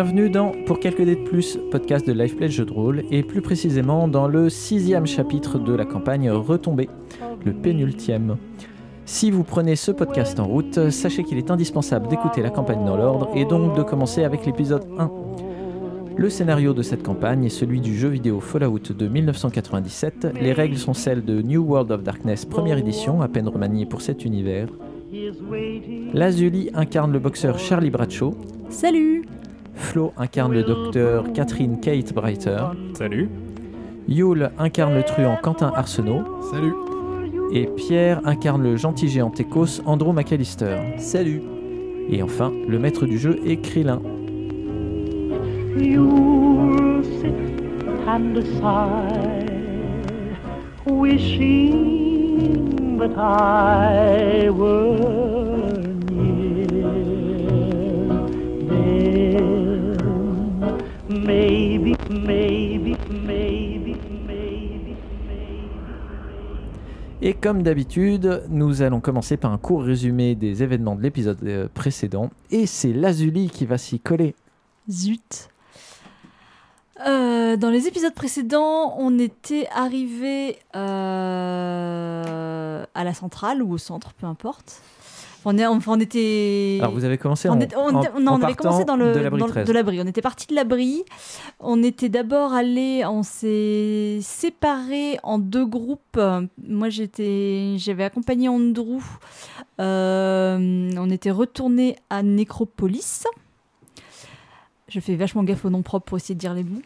Bienvenue dans Pour quelques dés de plus, podcast de Life Jeux de rôle, et plus précisément dans le sixième chapitre de la campagne Retombée, le pénultième. Si vous prenez ce podcast en route, sachez qu'il est indispensable d'écouter la campagne dans l'ordre et donc de commencer avec l'épisode 1. Le scénario de cette campagne est celui du jeu vidéo Fallout de 1997. Les règles sont celles de New World of Darkness première édition, à peine remaniée pour cet univers. Lazuli incarne le boxeur Charlie Bradshaw. Salut Flo incarne le docteur Catherine Kate Breiter. Salut. Yule incarne le truand Quentin Arsenault. Salut. Et Pierre incarne le gentil géant Tekos Andrew McAllister. Salut. Et enfin, le maître du jeu est Krillin. You'll sit and sigh, wishing that I were Et comme d'habitude, nous allons commencer par un court résumé des événements de l'épisode euh, précédent. Et c'est Lazuli qui va s'y coller. Zut Euh, dans les épisodes précédents, on était arrivé euh, à la centrale ou au centre, peu importe. On, est, enfin, on était. Alors vous avez commencé on, en, était- on en- était- non, en on avait commencé dans le de l'abri dans- 13. de l'abri. On était parti de l'abri. On était d'abord allé, on s'est séparés en deux groupes. Moi, j'étais, j'avais accompagné Andrew. Euh, on était retourné à Nécropolis. Je fais vachement gaffe aux noms propres pour essayer de dire les bons.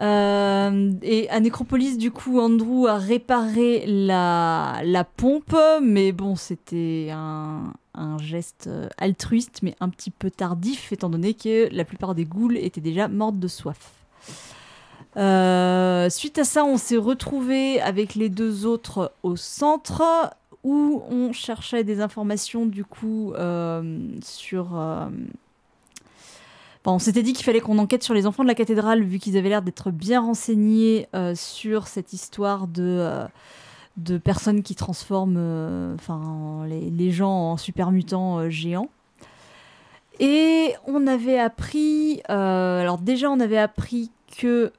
Euh, et à Nécropolis, du coup, Andrew a réparé la, la pompe, mais bon, c'était un, un geste euh, altruiste, mais un petit peu tardif, étant donné que la plupart des ghouls étaient déjà mortes de soif. Euh, suite à ça, on s'est retrouvés avec les deux autres au centre, où on cherchait des informations, du coup, euh, sur... euh, on s'était dit qu'il fallait qu'on enquête sur les enfants de la cathédrale, vu qu'ils avaient l'air d'être bien renseignés sur cette histoire de, de personnes qui transforment euh, enfin, les, les gens en super mutants euh, géants. Et on avait appris, euh, alors déjà on avait appris que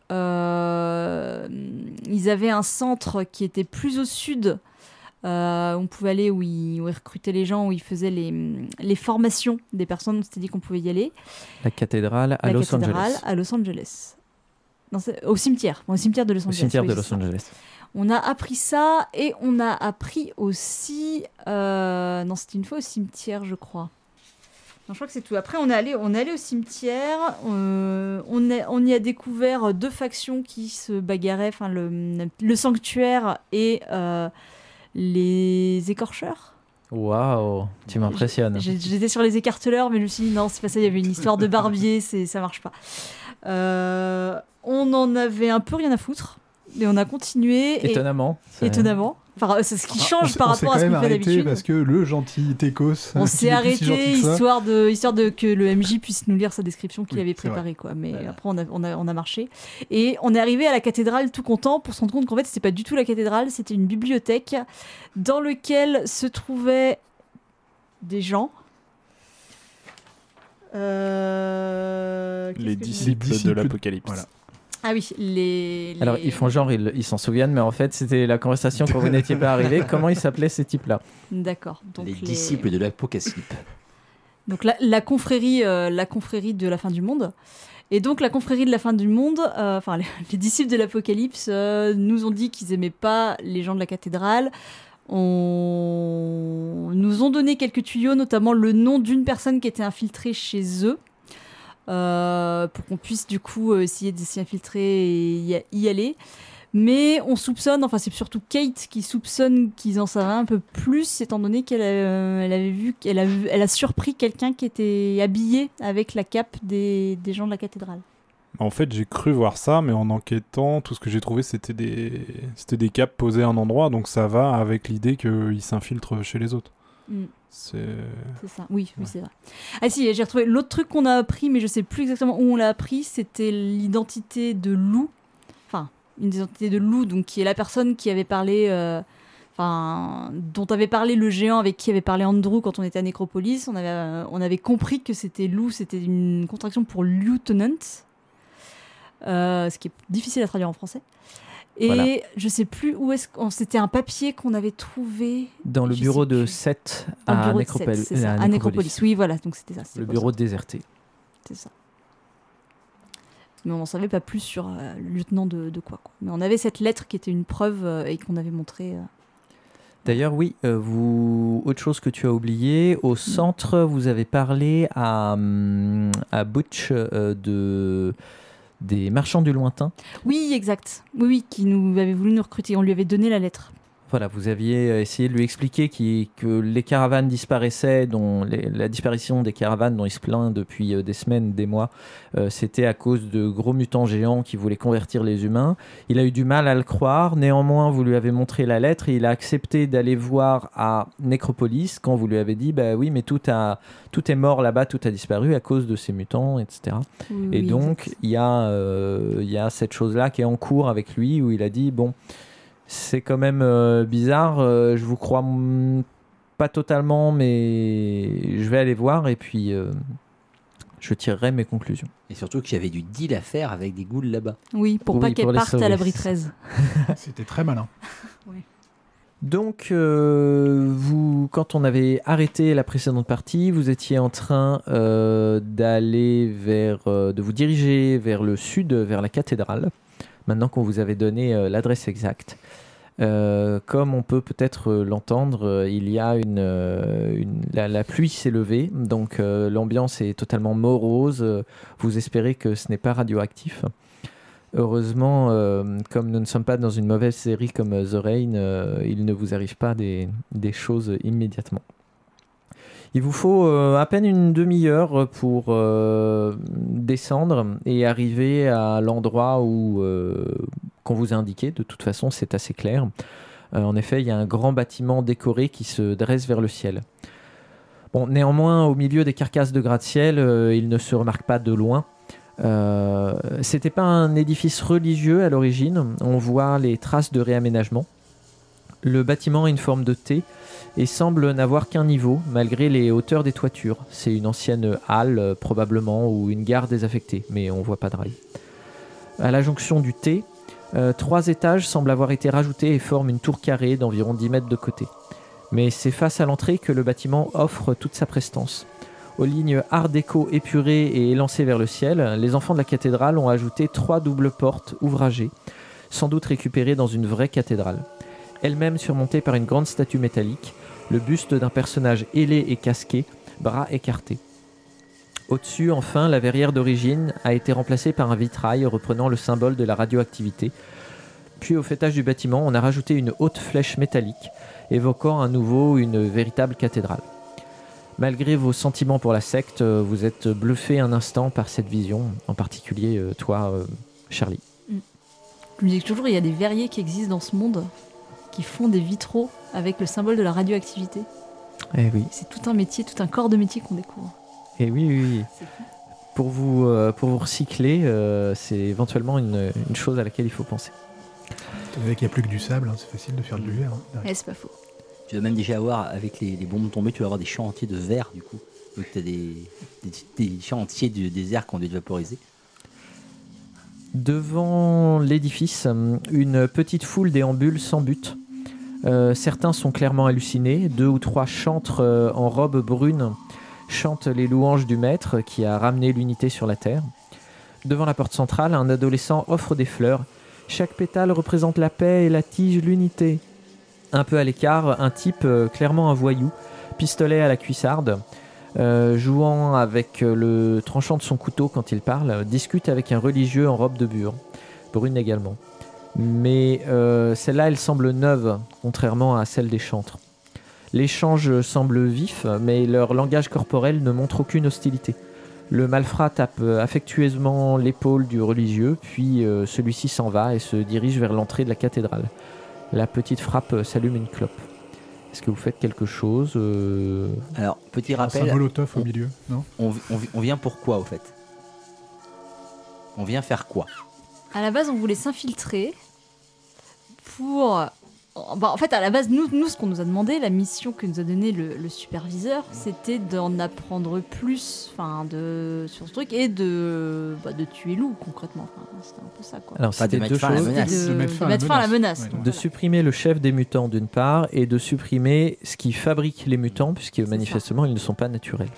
ils avaient un centre qui était plus au sud. Euh, on pouvait aller où ils, où ils recrutaient les gens, où ils faisaient les, les formations des personnes. On s'était dit qu'on pouvait y aller La cathédrale à la Los cathédrale Angeles. à Los Angeles. Non, au cimetière, au cimetière de Los Au Angeles. cimetière oui, de c'est Los ça. Angeles. On a appris ça et on a appris aussi. euh, non, c'était une fois au cimetière, je crois. Non, je crois que c'est tout. Après, on est allé, on est allé au cimetière. euh, on, est- on y a découvert deux factions qui se bagarraient. Enfin, le, le sanctuaire et euh, les écorcheurs. Waouh, tu m'impressionnes. J'étais sur les écarteleurs, mais je me suis dit non, c'est pas ça. Il y avait une histoire de barbier, c'est ça marche pas. Euh, on en avait un peu rien à foutre, mais on a continué. et- Étonnamment. étonnamment. Enfin, c'est ce qui Ah, change on par rapport à ce qu'on fait arrêté d'habitude. parce que le gentil Tekos. On s'est si arrêté histoire de, histoire de que le MJ puisse nous lire sa description qu'il Oui, avait préparée. Quoi. Mais Voilà. après, on a, on, a, on a marché. Et on est arrivé à la cathédrale tout content pour se rendre compte qu'en fait, c'était pas du tout la cathédrale, c'était une bibliothèque dans laquelle se trouvaient des gens. Euh, Les disciples, disciples de de- l'Apocalypse. voilà. Ah oui, les. Alors, ils font genre, ils s'en souviennent, mais en fait, c'était la conversation quand vous n'étiez pas arrivé. Comment ils s'appelaient ces types-là? D'accord. Donc les disciples de l'apocalypse. Donc la, la confrérie, euh, la confrérie de la fin du monde. Et donc la confrérie de la fin du monde, euh, enfin les, les disciples de l'Apocalypse euh, nous ont dit qu'ils aimaient pas les gens de la cathédrale. On nous ont donné quelques tuyaux, notamment le nom d'une personne qui était infiltrée chez eux, pour qu'on puisse du coup euh, essayer de s'y infiltrer et y, aller. Mais on soupçonne, enfin c'est surtout Kate qui soupçonne qu'ils en savaient un peu plus, étant donné qu'elle euh, elle avait vu, qu'elle a, vu- elle a surpris quelqu'un qui était habillé avec la cape des, des gens de la cathédrale. En fait, j'ai cru voir ça, mais en enquêtant, tout ce que j'ai trouvé, c'était des... c'était des capes posées à un endroit, donc ça va avec l'idée qu'ils s'infiltrent chez les autres. Mm. C'est... Ça, oui, c'est vrai. Ah si, j'ai retrouvé l'autre truc qu'on a appris, mais je sais plus exactement où on l'a appris, c'était l'identité de Lou. Enfin, une identité de Lou, donc qui est la personne qui avait parlé, euh, enfin, enfin, dont avait parlé le géant avec qui avait parlé Andrew quand on était à Nécropolis. On avait, euh, on avait compris que c'était Lou, c'était une contraction pour lieutenant, euh, ce qui est difficile à traduire en français. Et Voilà. je sais plus où est-ce qu'on. C'était un papier qu'on avait trouvé Dans le bureau de plus. Seth dans le à, bureau de Nécropol- Seth, c'est ça, à à Nécropolis. Nécropolis. Oui, voilà, donc c'était ça. Le bureau ça, déserté. C'est ça. Mais on n'en savait pas plus sur euh, le lieutenant de, de quoi, quoi. Mais on avait cette lettre qui était une preuve euh, et qu'on avait montrée. euh, D'ailleurs, oui, vous... autre chose que tu as oublié, au centre, vous avez parlé à, hum, à Butch de... des marchands du lointain. Oui, exact. Oui, qui nous avait voulu nous recruter. On lui avait donné la lettre. Voilà, vous aviez euh, essayé de lui expliquer qui- que les caravanes disparaissaient, dont les- la disparition des caravanes dont il se plaint depuis euh, des semaines, des mois, euh, c'était à cause de gros mutants géants qui voulaient convertir les humains. Il a eu du mal à le croire. Néanmoins, vous lui avez montré la lettre et il a accepté d'aller voir à Nécropolis quand vous lui avez dit, bah oui, mais tout a, tout est mort là-bas, tout a disparu à cause de ces mutants, etc. Oui, Et oui, donc, il y, a, euh, il y a cette chose-là qui est en cours avec lui où il a dit Bon, c'est quand même euh, bizarre, euh, je vous crois mm, pas totalement, mais je vais aller voir et puis euh, je tirerai mes conclusions. Et surtout qu'il y avait du deal à faire avec des ghouls là-bas. Oui, pour Oui, pas pour qu'elle les parte sauver. à l'abri 13. C'était très malin. Donc, euh, vous, quand on avait arrêté la précédente partie, vous étiez en train euh, d'aller vers, euh, de vous diriger vers le sud, vers la cathédrale. Maintenant qu'on vous avait donné euh, l'adresse exacte, Euh, comme on peut peut-être euh, l'entendre, il y a une, la, pluie s'est levée, donc l'ambiance est totalement morose. Vous espérez que ce n'est pas radioactif. Heureusement, comme nous ne sommes pas dans une mauvaise série comme The Rain, il ne vous arrive pas des, des choses immédiatement. Il vous faut euh, à peine une demi-heure pour euh, descendre et arriver à l'endroit où euh, qu'on vous a indiqué. De toute façon, c'est assez clair. En effet, il y a un grand bâtiment décoré qui se dresse vers le ciel. Bon, néanmoins, au milieu des carcasses de gratte-ciel, il ne se remarque pas de loin. C'était pas un édifice religieux à l'origine. On voit les traces de réaménagement. Le bâtiment a une forme de T et semble n'avoir qu'un niveau malgré les hauteurs des toitures. C'est une ancienne halle euh, probablement ou une gare désaffectée, mais on voit pas de rail. À la jonction du T, euh, trois étages semblent avoir été rajoutés et forment une tour carrée d'environ 10 mètres de côté. Mais c'est face à l'entrée que le bâtiment offre toute sa prestance. Aux lignes art déco épurées et élancées vers le ciel, les enfants de la cathédrale ont ajouté trois doubles portes ouvragées, sans doute récupérées dans une vraie cathédrale. Elle-même surmontée par une grande statue métallique, le buste d'un personnage ailé et casqué, bras écartés. Au-dessus, enfin, la verrière d'origine a été remplacée par un vitrail reprenant le symbole de la radioactivité. Puis au fêtage du bâtiment, on a rajouté une haute flèche métallique, évoquant à nouveau une véritable cathédrale. Malgré vos sentiments pour la secte, vous êtes bluffé un instant par cette vision, en particulier euh, toi, euh, Charlie. Je me dis toujours, il y a des verriers qui existent dans ce monde qui font des vitraux avec le symbole de la radioactivité. Eh oui, C'est tout un métier, tout un corps de métier qu'on découvre. eh oui, oui, oui. Pour vous, euh, pour vous recycler, euh, c'est éventuellement une, une chose à laquelle il faut penser. Donné qu'il n'y a plus que du sable, hein, c'est facile de faire du verre. hein. Ouais, c'est pas faux. Tu vas même déjà avoir, avec les, les bombes tombées, tu vas avoir des champs entiers de verre du coup. Donc tu as des, des, des champs entiers du désert qui ont dû être vaporisés. Devant l'édifice, hum, une petite foule déambule sans but. Euh, certains sont clairement hallucinés. Deux ou trois chantres euh, en robe brune chantent les louanges du maître qui a ramené l'unité sur la terre. Devant la porte centrale, un adolescent offre des fleurs. Chaque pétale représente la paix et la tige l'unité. Un peu à l'écart, un type, euh, clairement un voyou, pistolet à la cuissarde, euh, jouant avec euh, le tranchant de son couteau quand il parle, euh, discute avec un religieux en robe de bure, brune également. Mais celle-là, elle semble neuve, contrairement à celle des chantres. L'échange semble vif, mais leur langage corporel ne montre aucune hostilité. Le malfrat tape affectueusement l'épaule du religieux, puis celui-ci s'en va et se dirige vers l'entrée de la cathédrale. La petite frappe s'allume une clope. Est-ce que vous faites quelque chose euh, Alors, petit Un rappel, molotov au on- milieu, non on, on- on vient pour quoi au fait? On vient faire quoi? À la base, on voulait s'infiltrer pour en fait, à la base, nous, nous ce qu'on nous a demandé, la mission que nous a donnée le, le superviseur, c'était d'en apprendre plus enfin, de, sur ce truc et de, bah, de tuer Lou, concrètement. Enfin, c'était un peu ça, quoi. Alors, de c'était mettre deux fin à la choses. menace. de, De mettre fin à la fin à la menace. menace. Ouais. donc De voilà. supprimer le chef des mutants d'une part et de supprimer ce qui fabrique les mutants puisque ça. manifestement ils ne sont pas naturels.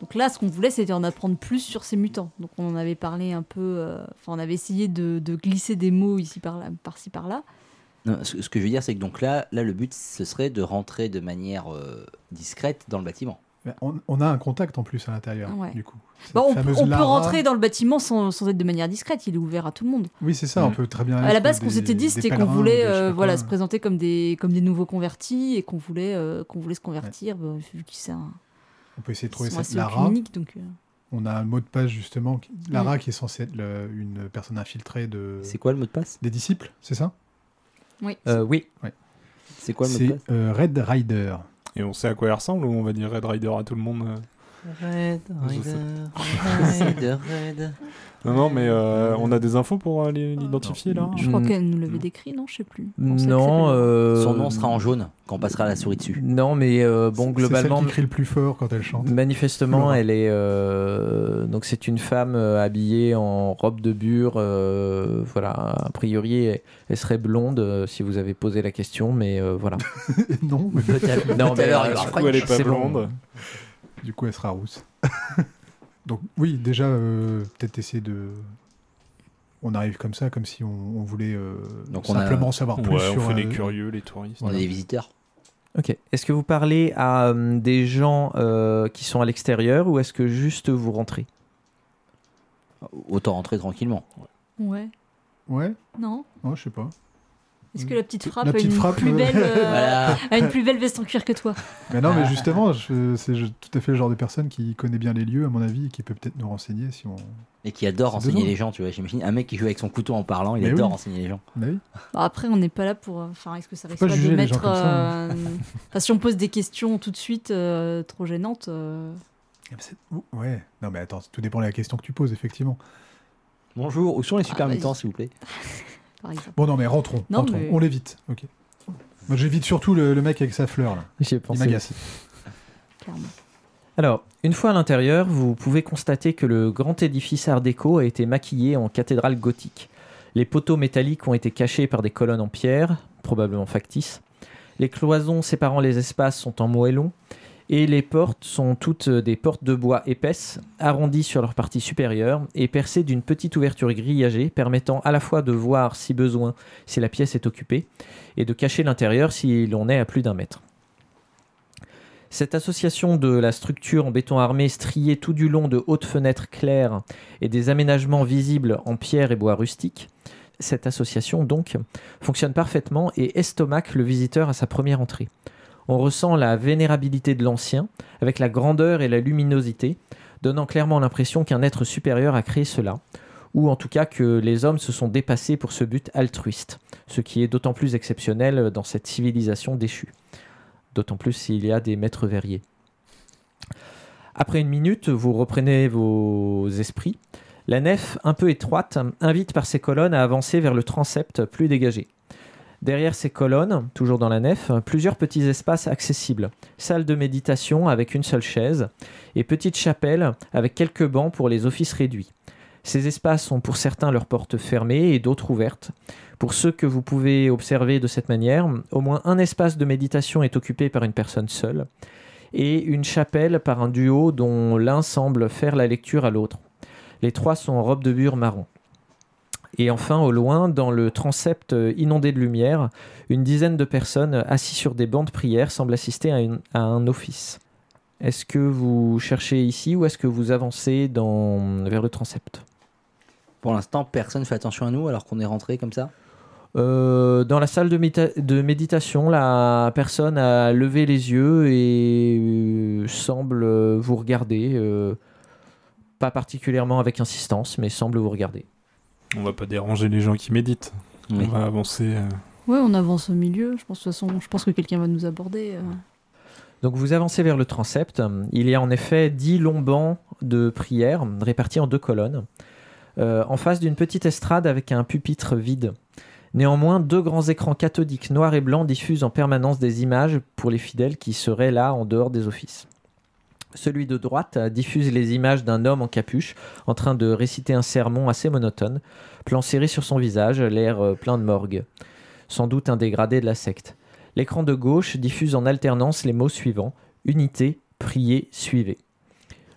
Donc là, ce qu'on voulait, c'était en apprendre plus sur ces mutants. Donc on en avait parlé un peu. euh, Enfin, on avait essayé de, de glisser des mots ici par là, par-ci par-là. Non, ce, ce que je veux dire, c'est que donc là, là, le but, ce serait de rentrer de manière euh, discrète dans le bâtiment. On, on a un contact en plus à l'intérieur, Ouais. du coup. Bon, on peut, on rentrer dans le bâtiment sans, sans être de manière discrète. Il est ouvert à tout le monde. Oui, c'est ça, Mm. on peut très bien. À la base, ce qu'on s'était dit, c'était qu'on voulait euh, voilà, quoi. se présenter comme des, comme des nouveaux convertis et qu'on voulait, euh, qu'on voulait se convertir, bah, vu un- On peut essayer de trouver cette Lara. Donc, euh, On a un mot de passe justement. Lara Mm. qui est censée être le- une personne infiltrée de... C'est quoi le mot de passe? des disciples, c'est ça? Oui. Euh, oui, C'est quoi le mot C'est euh, Red Rider. Et on sait à quoi il ressemble ou on va dire Red Rider à tout le monde euh Red sais. Rider, Red. Non, non, mais euh, on a des infos pour euh, l'identifier là Je crois Mm. qu'elle nous l'avait décrit, non Je sais plus. On sait que non. euh, Son nom sera en jaune quand on passera la souris dessus. Non, mais euh, bon, globalement, C'est celle qui crie le plus fort quand elle chante. manifestement, Laura. elle est euh, donc c'est une femme euh, habillée en robe de bure. euh, voilà, a priori, elle, elle serait blonde euh, si vous avez posé la question, mais euh, voilà. non, mais non, l'heure, euh, Du coup, elle est pas c'est bon. blonde. du coup elle sera rousse. Donc oui, déjà, euh, peut-être essayer de... On arrive comme ça, comme si on, on voulait euh, Donc on a- simplement savoir plus Ouais, sur... on fait les euh, curieux, les touristes. On est des visiteurs. Ok. Est-ce que vous parlez à euh, des gens euh, qui sont à l'extérieur ou est-ce que juste vous rentrez? Autant rentrer tranquillement. Ouais. Ouais, Non oh, je sais pas. Est-ce que la petite frappe, La a, une frappe, plus euh, belle, euh, Voilà. a une plus belle veste en cuir que toi? Mais non, mais justement, je- c'est je- tout à fait le genre de personne qui connaît bien les lieux, à mon avis, et qui peut peut-être nous renseigner si on... Et qui adore C'est enseigner dedans. les gens, tu vois. J'imagine un mec qui joue avec son couteau en parlant, il Mais adore oui. enseigner les gens. Bah oui. Bon, Après, on n'est pas là pour. euh, Enfin, est-ce que ça risque pas de les gens mettre. comme ça, hein. euh, Enfin, si on pose des questions tout de suite euh, trop gênantes. euh, Ah, mais c'est- ouh, Ouais, non mais attends, tout dépend de la question que tu poses, effectivement. Bonjour, où sont les super Ah, mutants, vas-y. s'il vous plaît? par exemple. Bon, non mais rentrons, Non, rentrons. mais- on l'évite, ok. Moi j'évite surtout le, le mec avec sa fleur, là. Ai Il pensé. m'agace. Clairement. Alors, une fois à l'intérieur, vous pouvez constater que le grand édifice Art déco a été maquillé en cathédrale gothique. Les poteaux métalliques ont été cachés par des colonnes en pierre, probablement factices. Les cloisons séparant les espaces sont en moellon. Et les portes sont toutes des portes de bois épaisses, arrondies sur leur partie supérieure et percées d'une petite ouverture grillagée permettant à la fois de voir, si besoin, si la pièce est occupée, et de cacher l'intérieur si l'on est à plus d'un mètre. Cette association de la structure en béton armé striée tout du long de hautes fenêtres claires et des aménagements visibles en pierre et bois rustique, cette association donc fonctionne parfaitement et estomaque le visiteur à sa première entrée. On ressent la vénérabilité de l'ancien avec la grandeur et la luminosité, donnant clairement l'impression qu'un être supérieur a créé cela, ou en tout cas que les hommes se sont dépassés pour ce but altruiste, ce qui est d'autant plus exceptionnel dans cette civilisation déchue d'autant plus s'il y a des maîtres verriers. Après une minute, vous reprenez vos esprits. La nef, un peu étroite, invite par ses colonnes à avancer vers le transept plus dégagé. Derrière ces colonnes, toujours dans la nef, plusieurs petits espaces accessibles. Salle de méditation avec une seule chaise et petite chapelle avec quelques bancs pour les offices réduits. Ces espaces ont pour certains leurs portes fermées et d'autres ouvertes. Pour ceux que vous pouvez observer de cette manière, au moins un espace de méditation est occupé par une personne seule et une chapelle par un duo dont l'un semble faire la lecture à l'autre. Les trois sont en robe de bure marron. Et enfin, au loin, dans le transept inondé de lumière, une dizaine de personnes assises sur des bancs de prière semblent assister à, une- à un office. Est-ce que vous cherchez ici ou est-ce que vous avancez dans, vers le transept? Pour l'instant, personne fait attention à nous alors qu'on est rentré comme ça? Euh, dans la salle de, méta- de méditation, la personne a levé les yeux et euh, semble euh, vous regarder, euh, pas particulièrement avec insistance, mais semble vous regarder. On va pas déranger les gens qui méditent. Oui. On va avancer. euh, Ouais, on avance au milieu. Je pense de toute façon, je pense que quelqu'un va nous aborder. euh. Donc vous avancez vers le transept. Il y a en effet dix longs bancs de prière répartis en deux colonnes, euh, en face d'une petite estrade avec un pupitre vide. Néanmoins, deux grands écrans cathodiques noirs et blancs diffusent en permanence des images pour les fidèles qui seraient là en dehors des offices. Celui de droite euh, diffuse les images d'un homme en capuche en train de réciter un sermon assez monotone, plan serré sur son visage, l'air euh, plein de morgue. Sans doute un dégradé de la secte. L'écran de gauche diffuse en alternance les mots suivants Unité, priez, suivez.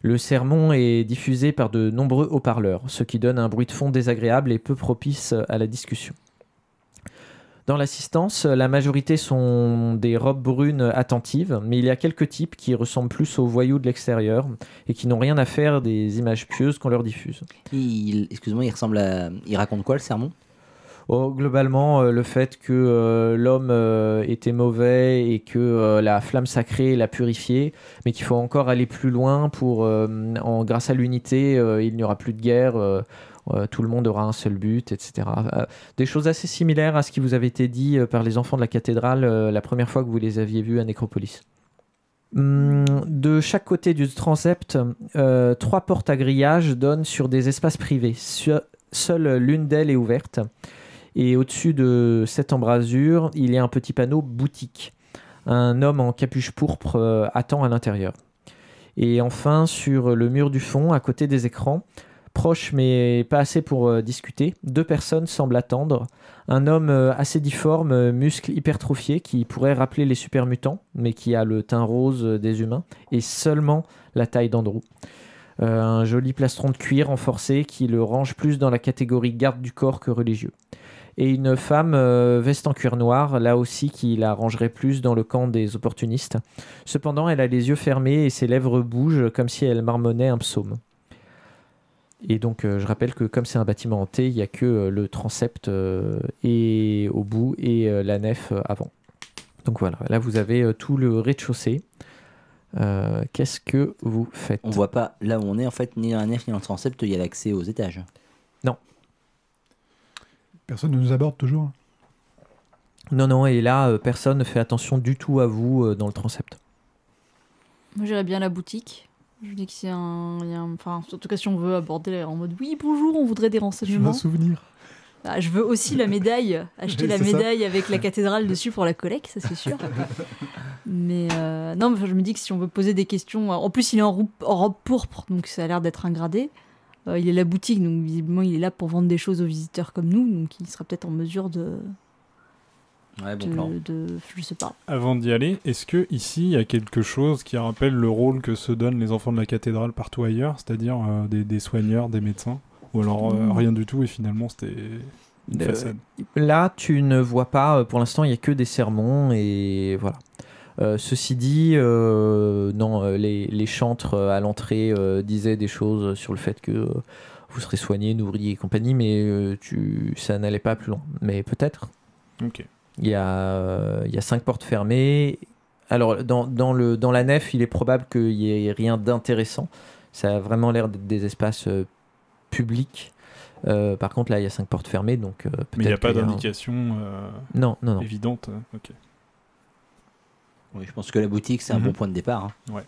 Le sermon est diffusé par de nombreux haut-parleurs, ce qui donne un bruit de fond désagréable et peu propice à la discussion. Dans l'assistance, la majorité sont des robes brunes attentives, mais il y a quelques types qui ressemblent plus aux voyous de l'extérieur et qui n'ont rien à faire des images pieuses qu'on leur diffuse. Il, excuse-moi, il ressemble à. Il raconte quoi le sermon? Oh, globalement, euh, le fait que euh, l'homme euh, était mauvais et que la flamme sacrée l'a purifié, mais qu'il faut encore aller plus loin pour, en, grâce à l'unité, il n'y aura plus de guerre, tout le monde aura un seul but, etc. Euh, des choses assez similaires à ce qui vous avait été dit euh, par les enfants de la cathédrale euh, la première fois que vous les aviez vus à Nécropolis. Hum, De chaque côté du transept, euh, trois portes à grillage donnent sur des espaces privés. Seule l'une d'elles est ouverte. Et au-dessus de cette embrasure, il y a un petit panneau boutique. Un homme en capuche pourpre euh, attend à l'intérieur. Et enfin, sur le mur du fond, à côté des écrans, proche mais pas assez pour euh, discuter, deux personnes semblent attendre. Un homme euh, assez difforme, euh, muscles hypertrophiés, qui pourrait rappeler les super mutants, mais qui a le teint rose euh, des humains, et seulement la taille d'Andrew. Un joli plastron de cuir renforcé qui le range plus dans la catégorie garde du corps que religieux. Et une femme veste en cuir noir, là aussi qui la rangerait plus dans le camp des opportunistes. Cependant, elle a les yeux fermés et ses lèvres bougent comme si elle marmonnait un psaume. Et donc, euh, je rappelle que comme c'est un bâtiment hanté, il n'y a que euh, le transept euh, et au bout et euh, la nef euh, avant. Donc voilà, là vous avez euh, tout le rez-de-chaussée. Euh, Qu'est-ce que vous faites? On voit pas là où on est en fait, ni dans la nef ni dans le transept, il y a l'accès aux étages. Personne ne nous aborde toujours? Non, non, et là, euh, personne ne fait attention du tout à vous euh, dans le transept. Moi, j'irais bien à la boutique. Je dis que c'est un, il y a un- Enfin, en tout cas, si on veut aborder en mode oui, bonjour, on voudrait des Je veux un renseignements. souvenir. Ah, je veux aussi la médaille, acheter la ça. médaille avec la cathédrale dessus pour la collecte, ça c'est sûr. mais euh, non, mais je me dis que si on veut poser des questions, en plus il est en, robe- en robe pourpre, donc ça a l'air d'être un gradé. Euh, il est la boutique, donc visiblement il est là pour vendre des choses aux visiteurs comme nous, donc il sera peut-être en mesure de, Ouais, bon de, plan. de- je sais pas. Avant d'y aller, est-ce que ici il y a quelque chose qui rappelle le rôle que se donnent les enfants de la cathédrale partout ailleurs, c'est-à-dire euh, des, des soigneurs, des médecins Ou alors euh, Mm. rien du tout et finalement c'était une Euh, façade? Là, tu ne vois pas, pour l'instant, il n'y a que des sermons et voilà. Euh, ceci dit, euh, non, les, les chantres à l'entrée euh, disaient des choses sur le fait que euh, vous serez soigné, nourri et compagnie, mais euh, tu, ça n'allait pas plus loin. Mais peut-être. Ok. Il y, a, euh, il y a cinq portes fermées. Alors, dans, dans, le, dans la nef, il est probable qu'il n'y ait rien d'intéressant. Ça a vraiment l'air d'être des espaces euh, publics. Euh, par contre, là, il y a cinq portes fermées, donc euh, peut-être. Mais il n'y a pas un- d'indication euh, Non, non, non. évidente. euh, Ok. Oui, je pense que la boutique c'est un Mhm. bon point de départ. hein.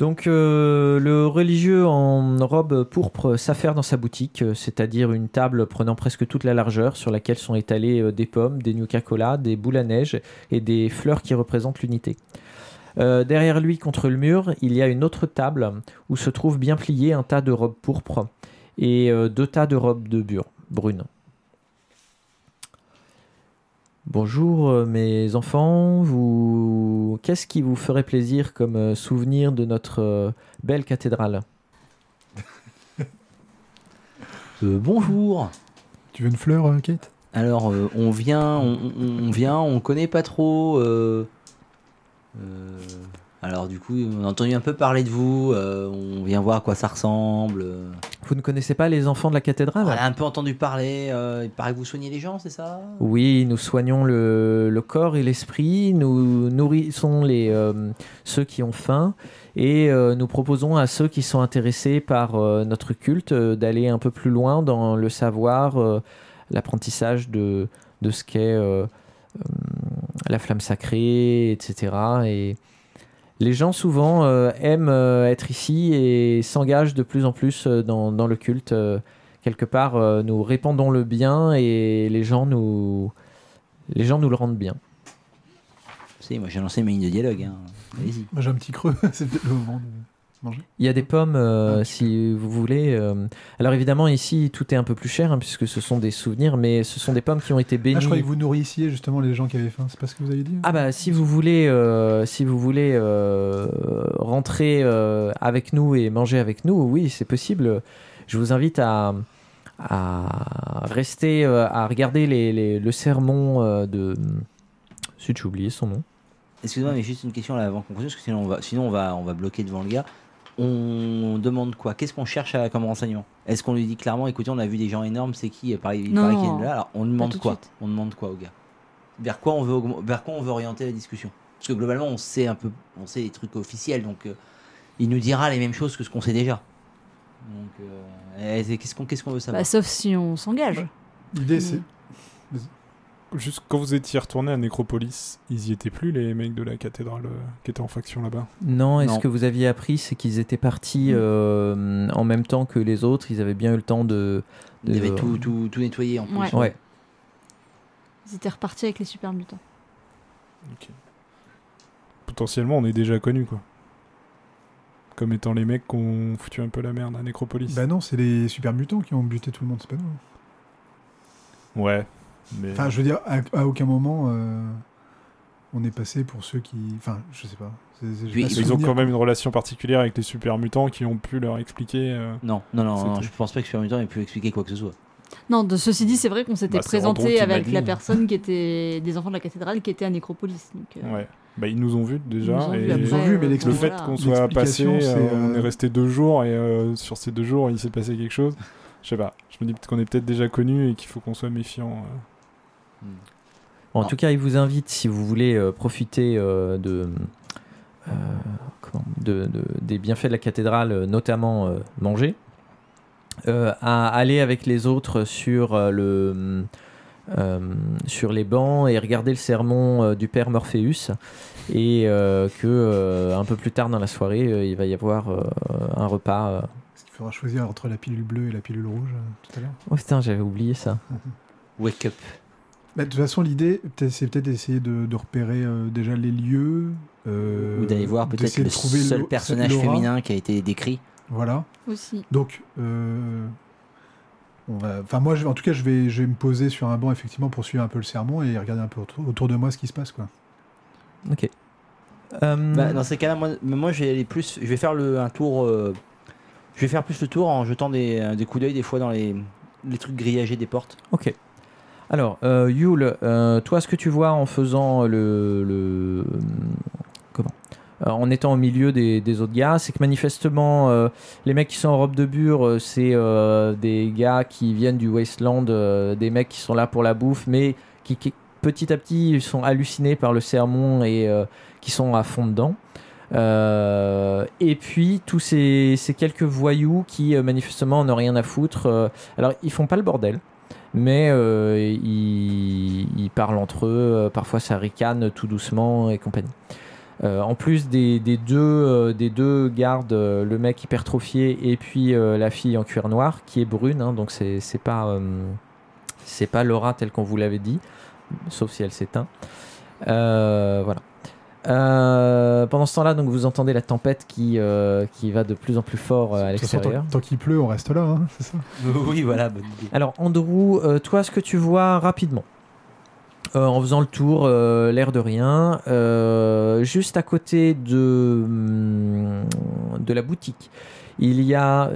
Donc euh, le religieux en robe pourpre s'affaire dans sa boutique, euh, c'est-à-dire une table prenant presque toute la largeur sur laquelle sont étalées euh, des pommes, des Nuka-Cola, des boules à neige et des fleurs qui représentent l'unité. Derrière lui, contre le mur, il y a une autre table où se trouve bien plié un tas de robes pourpres et deux tas de robes de bure brunes. Bonjour euh, mes enfants, vous qu'est-ce qui vous ferait plaisir comme euh, souvenir de notre euh, belle cathédrale? Euh, bonjour. Tu veux une fleur, Kate? Alors, euh, on vient, on, on- on vient, on connaît pas trop. euh, euh, alors, du coup, on a entendu un peu parler de vous. euh, on vient voir à quoi ça ressemble. euh. Vous ne connaissez pas les enfants de la cathédrale? On a un peu entendu parler. euh, il paraît que vous soignez les gens, c'est ça? Oui, nous soignons le, le corps et l'esprit, nous nourrissons les, euh, ceux qui ont faim et nous proposons à ceux qui sont intéressés par notre culte d'aller un peu plus loin dans le savoir, l'apprentissage de, de ce qu'est la flamme sacrée, etc. Et les gens souvent euh, aiment euh, être ici et s'engagent de plus en plus euh, dans, dans le culte. euh, quelque part, euh, nous répandons le bien et les gens nous, les gens nous le rendent bien. Si, moi j'ai lancé ma ligne de dialogue. hein. Allez-y. Moi, j'ai un petit creux, c'est peut-être le moment de manger. Il y a des pommes, euh, Ah, si vous voulez. euh. Alors évidemment, ici, tout est un peu plus cher, hein, puisque ce sont des souvenirs, mais ce sont des pommes qui ont été bénies. Ah, je croyais que vous nourrissiez justement les gens qui avaient faim. C'est pas ce que vous avez dit hein Ah bah si vous voulez, euh, si vous voulez euh, rentrer euh, avec nous et manger avec nous, oui c'est possible. Je vous invite à, à rester, euh, à regarder les- les- le sermon euh, de. Si j'ai oublié son nom. Excuse-moi, mais juste une question là avant qu'on continue, parce que sinon on va, sinon on va, on va bloquer devant le gars. On demande quoi? Qu'est-ce qu'on cherche à- comme renseignement? Est-ce qu'on lui dit clairement, écoutez, on a vu des gens énormes, c'est qui? Non, là. Alors on demande de quoi? On demande quoi au gars? Vers quoi on veut, vers quoi on veut orienter la discussion? Parce que globalement, on sait un peu, on sait les trucs officiels, donc euh, il nous dira les mêmes choses que ce qu'on sait déjà. Donc, euh, qu'est-ce qu'on, qu'est-ce qu'on veut savoir? Bah, sauf si on s'engage. L'idée, c'est. Juste quand vous étiez retourné à Nécropolis, ils y étaient plus les mecs de la cathédrale euh, qui étaient en faction là-bas? Non, est-ce Non. que vous aviez appris, c'est qu'ils étaient partis Mm. euh, en même temps que les autres. Ils avaient bien eu le temps de. Il de- avait tout, tout, tout nettoyé en plus. Ouais. Ouais. Ils étaient repartis avec les super mutants. Potentiellement, on est déjà connus quoi. Comme étant les mecs qui ont foutu un peu la merde à Nécropolis. Bah non, c'est les super mutants qui ont buté tout le monde, c'est pas nous. Ouais. Mais... Enfin, je veux dire, à, à aucun moment, euh, on est passé pour ceux qui. Enfin, je sais pas. Puis, ils ont quand même une relation particulière avec les super mutants qui ont pu leur expliquer. euh, Non, non, non, non, je pense pas que Super Mutant ait pu expliquer quoi que ce soit. Non, de ceci dit, c'est vrai qu'on s'était Bah, présenté avec la personne qui était des enfants de la cathédrale qui était à Nécropolis. Donc, euh, Ouais. Bah, ils nous ont vus déjà. Ils nous ont et vus, Ils nous ont après, vus, mais euh, le voilà. fait qu'on soit passé, euh, on est resté deux jours et euh, sur ces deux jours il s'est passé quelque chose. Je sais pas. Je me dis peut-être qu'on est peut-être déjà connus et qu'il faut qu'on soit méfiant. En Non. tout cas, il vous invite, si vous voulez euh, profiter euh, de, euh, comment, de- de- des bienfaits de la cathédrale, notamment euh, manger, euh, à aller avec les autres sur, euh, le, euh, sur les bancs et regarder le sermon euh, du père Morpheus. Et euh, que euh, un peu plus tard dans la soirée, euh, il va y avoir euh, un repas. euh. Est-ce qu'il faudra choisir entre la pilule bleue et la pilule rouge euh, tout à l'heure Oh putain, j'avais oublié ça. Wake up. Bah, De toute façon, l'idée, peut-être- c'est peut-être d'essayer de, de repérer euh, déjà les lieux. euh, Ou d'aller voir peut-être le seul personnage l'aura. féminin qui a été décrit. Voilà. Aussi. Donc, euh, on va. Enfin, moi, je- en tout cas, je vais, je vais me poser sur un banc effectivement pour suivre un peu le sermon et regarder un peu autour, autour de moi ce qui se passe, quoi. Ok. Euh, Bah, dans ces cas-là, moi, moi je vais aller plus. Je vais faire le, un tour. euh, je vais faire plus le tour en jetant des, des coups d'œil des fois dans les, les trucs grillagés des portes. Ok. Alors, euh, Yule, euh, toi, ce que tu vois en faisant le. comment Euh, En étant au milieu des, autres gars, c'est que manifestement, euh, les mecs qui sont en robe de bure, c'est des gars qui viennent du Wasteland, des mecs qui sont là pour la bouffe, mais qui, petit à petit sont hallucinés par le sermon et qui sont à fond dedans. Et puis tous ces, quelques voyous qui manifestement n'ont rien à foutre. alors ils font pas le bordel, mais euh, ils, parlent entre eux. euh, parfois ça ricane tout doucement et compagnie. Euh, en plus des, deux, euh, des deux gardes, euh, le mec hypertrophié et puis la fille en cuir noir qui est brune, hein, donc c'est pas c'est pas Laura telle qu'on vous l'avait dit, sauf si elle s'éteint. Voilà. Euh, pendant ce temps-là, donc vous entendez la tempête qui, euh, qui va de plus en plus fort euh, à l'extérieur. tant, tant qu'il pleut, on reste là, hein, c'est ça oui, voilà, bonne idée. Alors, Andrew, euh, toi, ce que tu vois rapidement, euh, en faisant le tour, euh, l'air de rien, euh, juste à côté de, hum, de la boutique, il y a.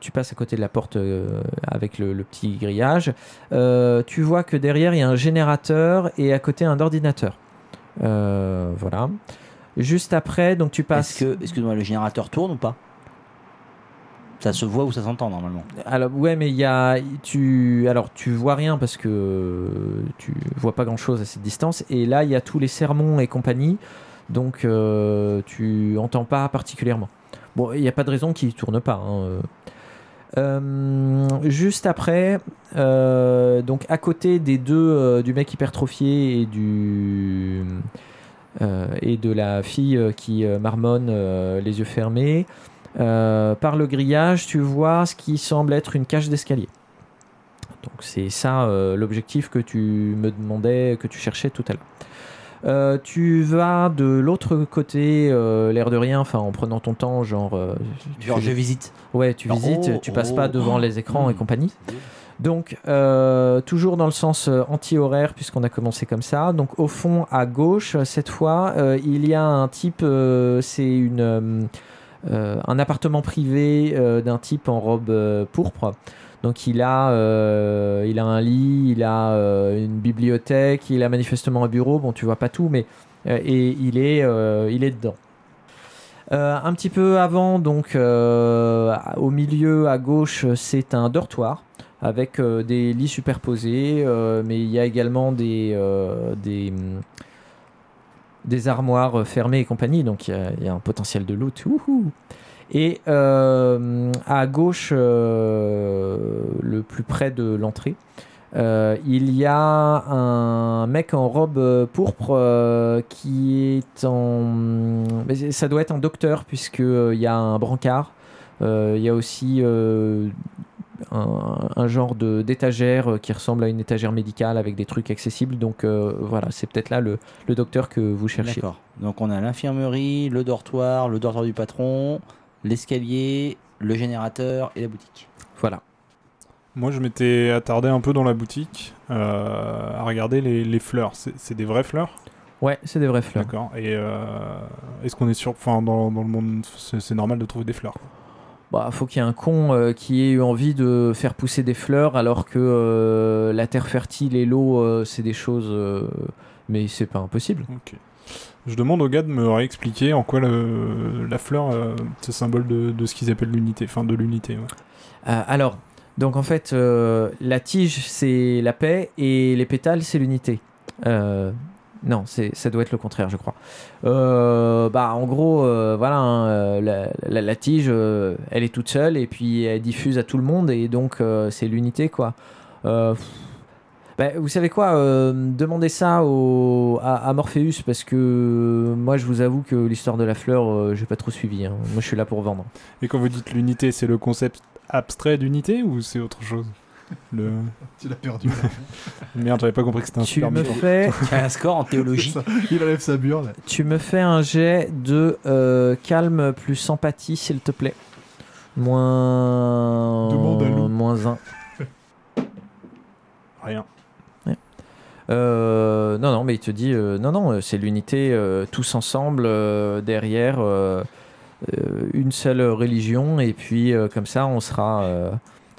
Tu passes à côté de la porte euh, avec le, le petit grillage. euh, tu vois que derrière, il y a un générateur et à côté, un ordinateur. Euh, voilà. Juste après, donc tu passes. Est-ce que, excuse-moi, le générateur tourne ou pas? Ça se voit ou ça s'entend normalement Alors ouais, mais il y a tu alors tu vois rien parce que tu vois pas grand chose à cette distance et là il y a tous les sermons et compagnie donc euh, tu entends pas particulièrement. Bon, il n'y a pas de raison qu'il tourne pas. hein. Euh, juste après, euh, donc à côté des deux euh, du mec hypertrophié et du et de la fille qui marmonne les yeux fermés. Par le grillage, tu vois ce qui semble être une cage d'escalier. Donc c'est ça l'objectif que tu me demandais, que tu cherchais tout à l'heure. Euh, tu vas de l'autre côté, euh, l'air de rien, enfin en prenant ton temps, genre. euh, tu Genre, fais- je visite. Ouais, tu visites, oh, tu passes oh, pas devant oh, les écrans et hmm. compagnie. Donc, toujours dans le sens anti-horaire, puisqu'on a commencé comme ça. Donc, au fond, à gauche, cette fois, il y a un type, c'est une, un appartement privé d'un type en robe pourpre. Donc, il a, euh, il a un lit, il a euh, une bibliothèque, il a manifestement un bureau. Bon, tu vois pas tout, mais euh, et il est, dedans. Un petit peu avant, donc au milieu à gauche, c'est un dortoir avec des lits superposés, mais il y a également des, armoires fermées et compagnie, donc il y a, un potentiel de loot. Et euh, à gauche, euh, le plus près de l'entrée, euh, il y a un mec en robe euh, pourpre euh, qui est en. Ça doit être un docteur, puisqu'il y a un brancard. Euh, Il y a aussi euh, un, genre d'étagère euh, qui ressemble à une étagère médicale avec des trucs accessibles. Donc euh, voilà, c'est peut-être là le, le docteur que vous cherchez. D'accord. Donc on a l'infirmerie, le dortoir, le dortoir du patron, l'escalier, le générateur et la boutique. Voilà. Moi, je m'étais attardé un peu dans la boutique euh, à regarder les, les fleurs. C'est des vraies fleurs? Ouais, c'est des vraies fleurs. D'accord. Et euh, est-ce qu'on est sûr. Enfin, dans, dans le monde, c'est normal de trouver des fleurs? Bah, faut qu'il y ait un con euh, qui ait eu envie de faire pousser des fleurs alors que euh, la terre fertile et l'eau, euh, c'est des choses. euh, mais c'est pas impossible. Ok. Je demande au gars de me réexpliquer en quoi la fleur, euh, c'est symbole de, ce qu'ils appellent l'unité. Enfin, de l'unité. Euh, alors, donc en fait, euh, la tige, c'est la paix et les pétales, c'est l'unité. Euh, non, ça doit être le contraire, je crois. Bah, en gros, voilà, hein, la, tige, elle est toute seule et puis elle diffuse à tout le monde et donc c'est l'unité, quoi. Bah, vous savez quoi euh, Demandez ça au, à, à Morpheus parce que moi, je vous avoue que l'histoire de la fleur, euh, j'ai pas trop suivi. hein. Moi, je suis là pour vendre. Et quand vous dites l'unité, c'est le concept abstrait d'unité ou c'est autre chose? Le... Tu l'as perdu. Merde, j'avais pas compris que c'était un Tu super me mytho. fais Tu as un score en théologie. Il enlève sa burle. Tu me fais un jet de euh, calme plus empathie, s'il te plaît. Moins. Demande à. Moins 1. Rien. Euh, non, non, mais il te dit euh, non, non, c'est l'unité, euh, tous ensemble, derrière une seule religion, et puis comme ça, on sera.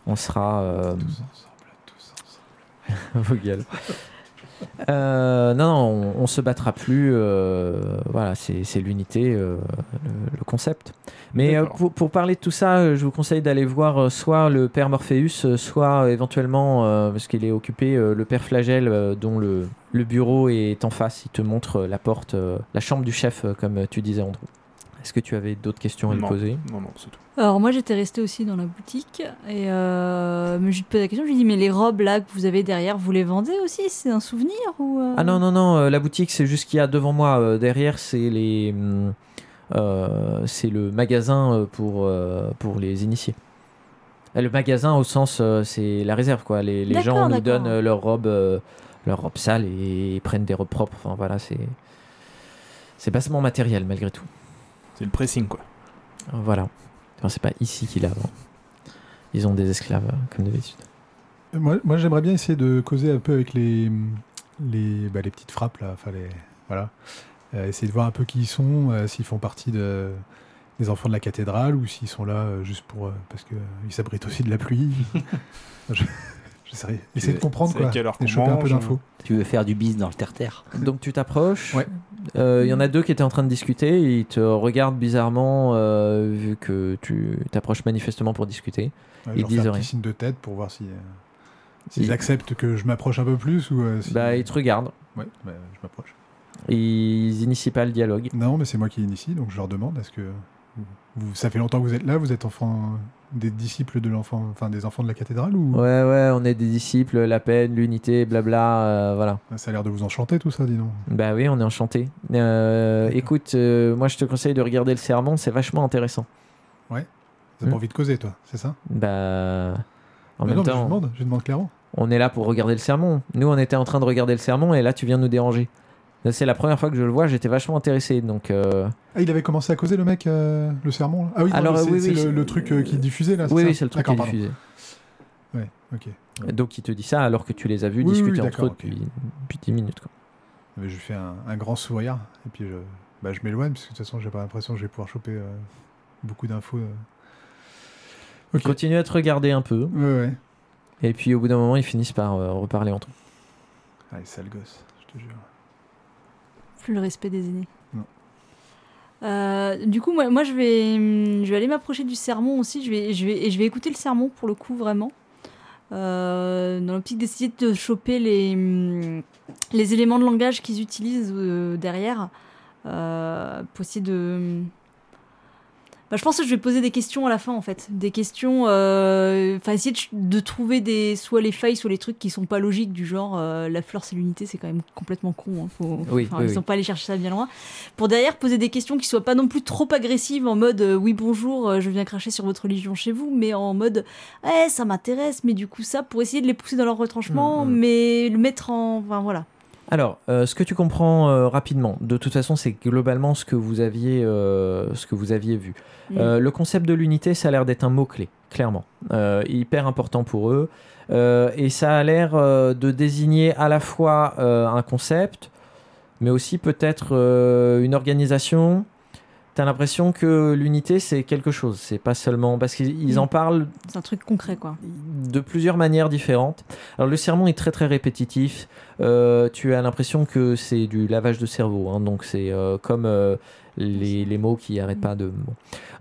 on sera. Tous ensemble, tous ensemble. vos gueules. Euh, non, non, on, on se battra plus. euh, voilà, c'est l'unité, euh, le, le concept. Mais pour, pour parler de tout ça, je vous conseille d'aller voir soit le père Morpheus, soit éventuellement, parce qu'il est occupé, le père Flagel, euh, dont le, le bureau est en face. Il te montre la porte, la chambre du chef, comme tu disais, Andrew. Est-ce que tu avais d'autres questions à lui poser Non, non, c'est tout. Alors moi j'étais restée aussi dans la boutique et euh, mais je lui posé la question, je lui dis mais les robes là que vous avez derrière, vous les vendez aussi? C'est un souvenir ou euh? Ah non, non, non, euh, la boutique, c'est juste qu'il y a devant moi. euh, derrière, c'est les. euh, c'est le magasin pour, euh, pour les initiés. Le magasin, au sens, euh, c'est la réserve, quoi. Les, les gens nous donnent leurs robes, euh, leurs robes sales et, prennent des robes propres. Enfin, voilà, c'est. C'est bassement matériel, malgré tout. C'est le pressing, quoi. Voilà. Enfin, c'est pas ici qu'ils lavent. Ils ont des esclaves, euh, comme d'habitude. Moi, moi j'aimerais bien essayer de causer un peu avec les, les, bah, les petites frappes, là. Enfin, les, voilà. Euh, essayer de voir un peu qui ils sont, euh, s'ils font partie de, des enfants de la cathédrale ou s'ils sont là euh, juste pour. euh, parce qu'ils s'abritent aussi de la pluie. je, j'essaierai- essayer de comprendre, quoi. quelle heure Et un peu d'infos. Tu veux faire du bis dans le terre-terre Donc tu t'approches. Ouais. Euh, Il y en a deux qui étaient en train de discuter. et Ils te regardent bizarrement euh, vu que tu t'approches manifestement pour discuter. Ouais, Ils disent rien. signe de tête pour voir si, euh, s'ils Ils- acceptent que je m'approche un peu plus ou euh, si... Bah, ils te regardent. Ouais, bah, je m'approche. Ils initient pas le dialogue. Non, mais c'est moi qui initie, donc je leur demande est-ce que vous, ça fait longtemps que vous êtes là Vous êtes enfant des disciples de l'enfant, enfin des enfants de la cathédrale ou? Ouais, ouais, on est des disciples, la peine, l'unité, blabla, euh, voilà. Ça a l'air de vous enchanter tout ça, dis donc. Bah oui, on est enchanté. Euh, écoute, euh, moi je te conseille de regarder le sermon, c'est vachement intéressant. T'as Hmm. pas envie de causer, toi, c'est ça? Bah. En Bah même non, mais je temps. demande, je demande clairement. On est là pour regarder le sermon. Nous, on était en train de regarder le sermon et là, tu viens nous déranger. C'est la première fois que je le vois, j'étais vachement intéressé. Donc, euh, Ah, il avait commencé à causer le mec, euh, le sermon là Ah oui, Alors, c'est oui, c'est oui, le, truc euh, qui diffusait là oui, ça oui, c'est le truc qui est D'accord, pardon. diffusé. Ouais, ok. Donc, il te dit ça alors que tu les as vus discuter entre eux depuis, depuis 10 minutes. quoi. Mais je lui fais un, un grand sourire et puis je, bah, je m'éloigne parce que de toute façon j'ai pas l'impression que je vais pouvoir choper euh, beaucoup d'infos. euh. Ok. Continue à te regarder un peu. Ouais, ouais. Et puis, au bout d'un moment, ils finissent par euh, reparler entre eux. Allez, sale gosse, je te jure. Plus le respect des aînés. Euh, du coup, moi, moi, je vais, hum, je vais aller m'approcher du sermon aussi. Je vais, je vais, et je vais écouter le sermon pour le coup vraiment, Euh, dans l'optique d'essayer de choper les, hum, les éléments de langage qu'ils utilisent euh, derrière, pour essayer de. Bah, je pense que je vais poser des questions à la fin en fait, des questions, euh, enfin essayer de, trouver des soit les failles, soit les trucs qui sont pas logiques du genre euh, la fleur c'est l'unité, c'est quand même complètement con. hein, faut- Oui, oui, ils oui. sont pas allés chercher ça bien loin. Pour derrière poser des questions qui soient pas non plus trop agressives en mode euh, oui bonjour, je viens cracher sur votre religion chez vous, mais en mode eh ça m'intéresse, mais du coup ça pour essayer de les pousser dans leur retranchement, Mm, mm. mais le mettre en, enfin voilà. Alors, euh, ce que tu comprends euh, rapidement, de toute façon, c'est globalement ce que vous aviez, euh, ce que vous aviez vu. Mm. Le concept de l'unité, ça a l'air d'être un mot-clé, clairement. Hyper important pour eux. Et ça a l'air de désigner à la fois un concept, mais aussi peut-être une organisation. Tu as l'impression que l'unité, c'est quelque chose. C'est pas seulement. Parce qu'ils ils Mm. en parlent C'est un truc concret quoi. de plusieurs manières différentes. Alors le sermon est très très répétitif. Euh, tu as l'impression que c'est du lavage de cerveau. hein. donc c'est euh, comme euh, les, les mots qui n'arrêtent pas de...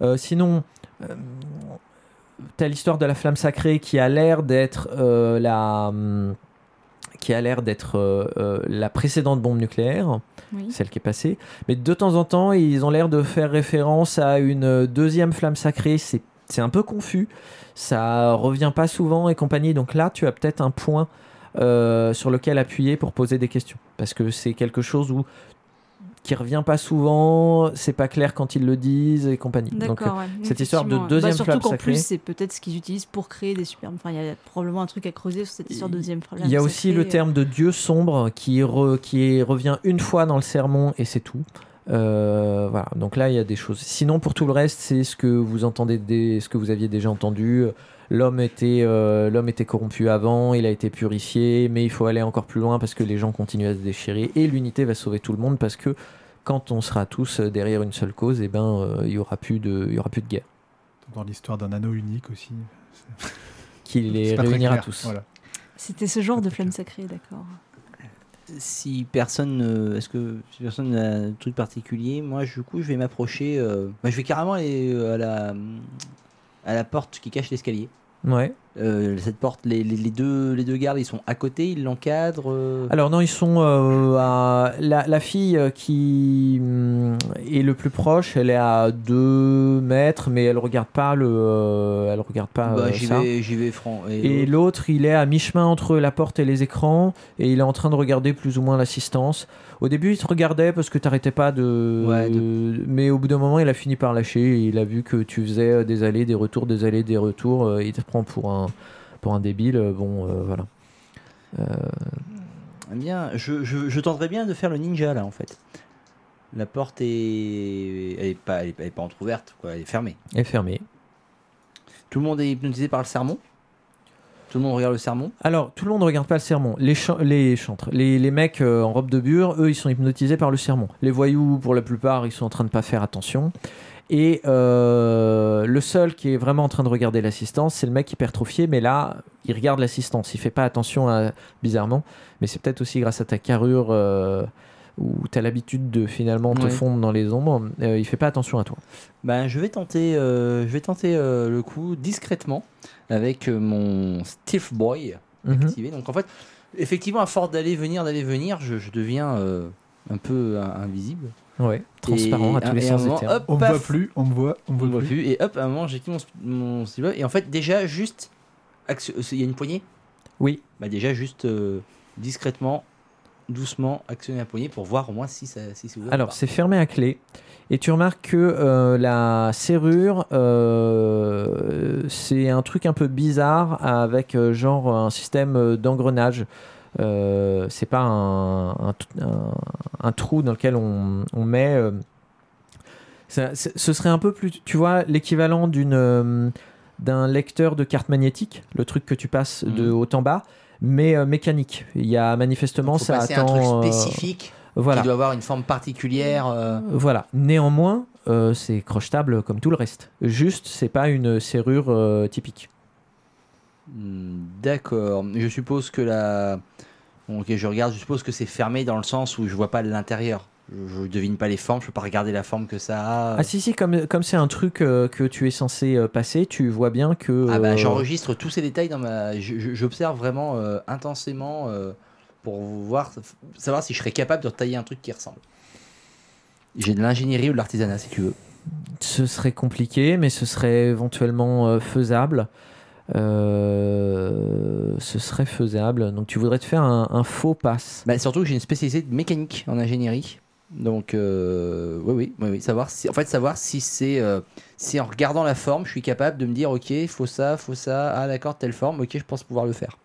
bon. Sinon, tu as l'histoire de la flamme sacrée qui a l'air d'être la... hum, qui a l'air d'être euh, euh, la précédente bombe nucléaire Oui. celle qui est passée. Mais de temps en temps, ils ont l'air de faire référence à une deuxième flamme sacrée. C'est c'est un peu confus. Ça revient pas souvent et compagnie. Donc là, tu as peut-être un point euh, sur lequel appuyer pour poser des questions. Parce que c'est quelque chose où qui revient pas souvent, c'est pas clair quand ils le disent et compagnie. Donc, ouais. cette histoire de deuxième bah, surtout sacrée- plus, c'est peut-être ce qu'ils utilisent pour créer des super. Enfin, il y a probablement un truc à creuser sur cette histoire de deuxième flamme. Il y a aussi le sacrée. terme de Dieu sombre qui, re- qui revient une fois dans le sermon et c'est tout. Euh, voilà, donc là il y a des choses. Sinon pour tout le reste, c'est ce que vous entendez, des, ce que vous aviez déjà entendu. L'homme était, euh, l'homme était corrompu avant, il a été purifié, mais il faut aller encore plus loin parce que les gens continuent à se déchirer et l'unité va sauver tout le monde parce que quand on sera tous derrière une seule cause, et ben euh, il y aura plus de, il y aura plus de guerre Dans l'histoire d'un anneau unique aussi. qui les réunira tous. Voilà. C'était ce genre de flamme sacrée, d'accord. Si personne, ne- est-ce que si personne n'a un truc particulier, moi du coup je vais m'approcher. euh, bah, je vais carrément aller euh, à la à la porte qui cache l'escalier. Ouais. Euh, cette porte, les, les- les deux les deux gardes, ils sont à côté, ils l'encadrent. euh. Alors non, ils sont euh, à... la, la fille qui hum, est le plus proche, elle est à 2 mètres, mais elle regarde pas le, elle regarde pas Bah, j'y vais, j'y vais franc. Et l'autre, il est à mi-chemin entre la porte et les écrans, et il est en train de regarder plus ou moins l'assistance. Au début, il te regardait parce que t'arrêtais pas de... Ouais, Mais au bout d'un moment, il a fini par lâcher, il a vu que tu faisais euh, des allées, des retours, des allées, des retours, euh, il te prend pour un, pour un débile, euh, bon, euh, voilà. Euh, bien, je, je, je tenterais bien de faire le ninja là en fait. La porte est, elle est pas, elle est, elle est pas entrouverte, quoi, elle est fermée. est fermé. Tout le monde est hypnotisé par le sermon. Tout le monde regarde le sermon. Alors, tout le monde ne regarde pas le sermon. Les, chan- les chantres, les, mecs euh, en robe de bure, eux, ils sont hypnotisés par le sermon. Les voyous, pour la plupart, ils sont en train de pas faire attention. Et euh, le seul qui est vraiment en train de regarder l'assistance, c'est le mec hypertrophié, mais là, il regarde l'assistance. Il fait pas attention bizarrement, mais c'est peut-être aussi grâce à ta carrure euh, où tu as l'habitude de finalement te fondre dans les ombres. euh, il fait pas attention à toi. Ben, je vais tenter, euh, je vais tenter euh, le coup discrètement avec euh, mon Steve Boy Mhm. activé. Donc en fait, effectivement, à force d'aller venir, d'aller venir, je, je deviens euh, un peu euh, invisible. Ouais, transparent Et à tous les et sens du moment, terme. hop, On me voit plus, on me voit, on me on voit voit plus. plus. Et hop, à un moment, j'active mon, mon Steve Boy. Et en fait, déjà, juste, il y a une poignée? Oui, Bah déjà, juste euh, discrètement, doucement actionner la poignée pour voir au moins si, ça, si c'est ouvert. ou Alors, c'est fermé à clé. Et tu remarques que euh, la serrure, euh, c'est un truc un peu bizarre avec euh, genre un système d'engrenage. C'est pas un, un t- un- un trou dans lequel on, on met. ça- ce serait un peu plus, tu vois, l'équivalent d'une d'un lecteur de carte magnétique, le truc que tu passes de Mhm. haut en bas, mais euh, mécanique. Il y a manifestement Faut ça attend. un euh, truc spécifique voilà. qui doit avoir une forme particulière. euh, Voilà. Néanmoins, euh, c'est crochetable comme tout le reste. Juste, c'est pas une serrure euh, typique. Hmm, D'accord. Je suppose que la. Bon, ok, je regarde. Je suppose que c'est fermé dans le sens où je vois pas l'intérieur. Je, je devine pas les formes. Je peux pas regarder la forme que ça a. Ah si si, comme comme c'est un truc euh, que tu es censé euh, passer, tu vois bien que. Ah bah euh, j'enregistre tous ces détails dans ma. J'observe vraiment intensément pour voir, savoir si je serais capable de tailler un truc qui ressemble. J'ai de l'ingénierie ou de l'artisanat si tu veux. ce serait compliqué, mais ce serait éventuellement faisable. Euh, ce serait faisable. Donc tu voudrais te faire un, un faux pass. Bah, surtout que j'ai une spécialité de mécanique en ingénierie. Donc euh, oui, oui, oui, savoir en fait savoir si c'est euh, si en regardant la forme, je suis capable de me dire ok, faut ça, faut ça, ah d'accord telle forme, ok, je pense pouvoir le faire.